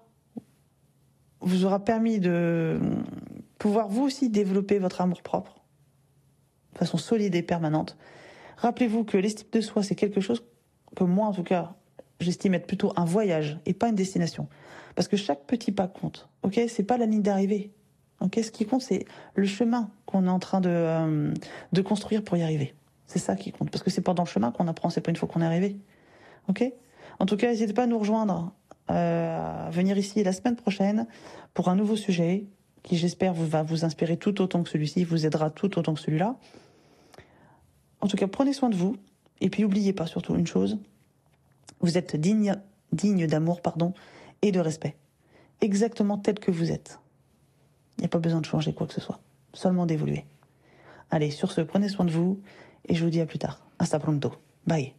vous aura permis de pouvoir vous aussi développer votre amour propre de façon solide et permanente. Rappelez-vous que l'estime de soi, c'est quelque chose que moi, en tout cas, j'estime être plutôt un voyage et pas une destination. Parce que chaque petit pas compte. Ok, c'est pas la ligne d'arrivée. Ok, ce qui compte, c'est le chemin qu'on est en train de, euh, de construire pour y arriver. C'est ça qui compte. Parce que c'est pendant le chemin qu'on apprend, c'est pas une fois qu'on est arrivé. Ok? En tout cas, n'hésitez pas à nous rejoindre, euh, à venir ici la semaine prochaine pour un nouveau sujet qui, j'espère, va vous inspirer tout autant que celui-ci, vous aidera tout autant que celui-là. En tout cas, prenez soin de vous. Et puis, n'oubliez pas surtout une chose. Vous êtes digne, digne d'amour, pardon, et de respect. Exactement tel que vous êtes. Il n'y a pas besoin de changer quoi que ce soit. Seulement d'évoluer. Allez, sur ce, prenez soin de vous. Et je vous dis à plus tard. Hasta pronto. Bye.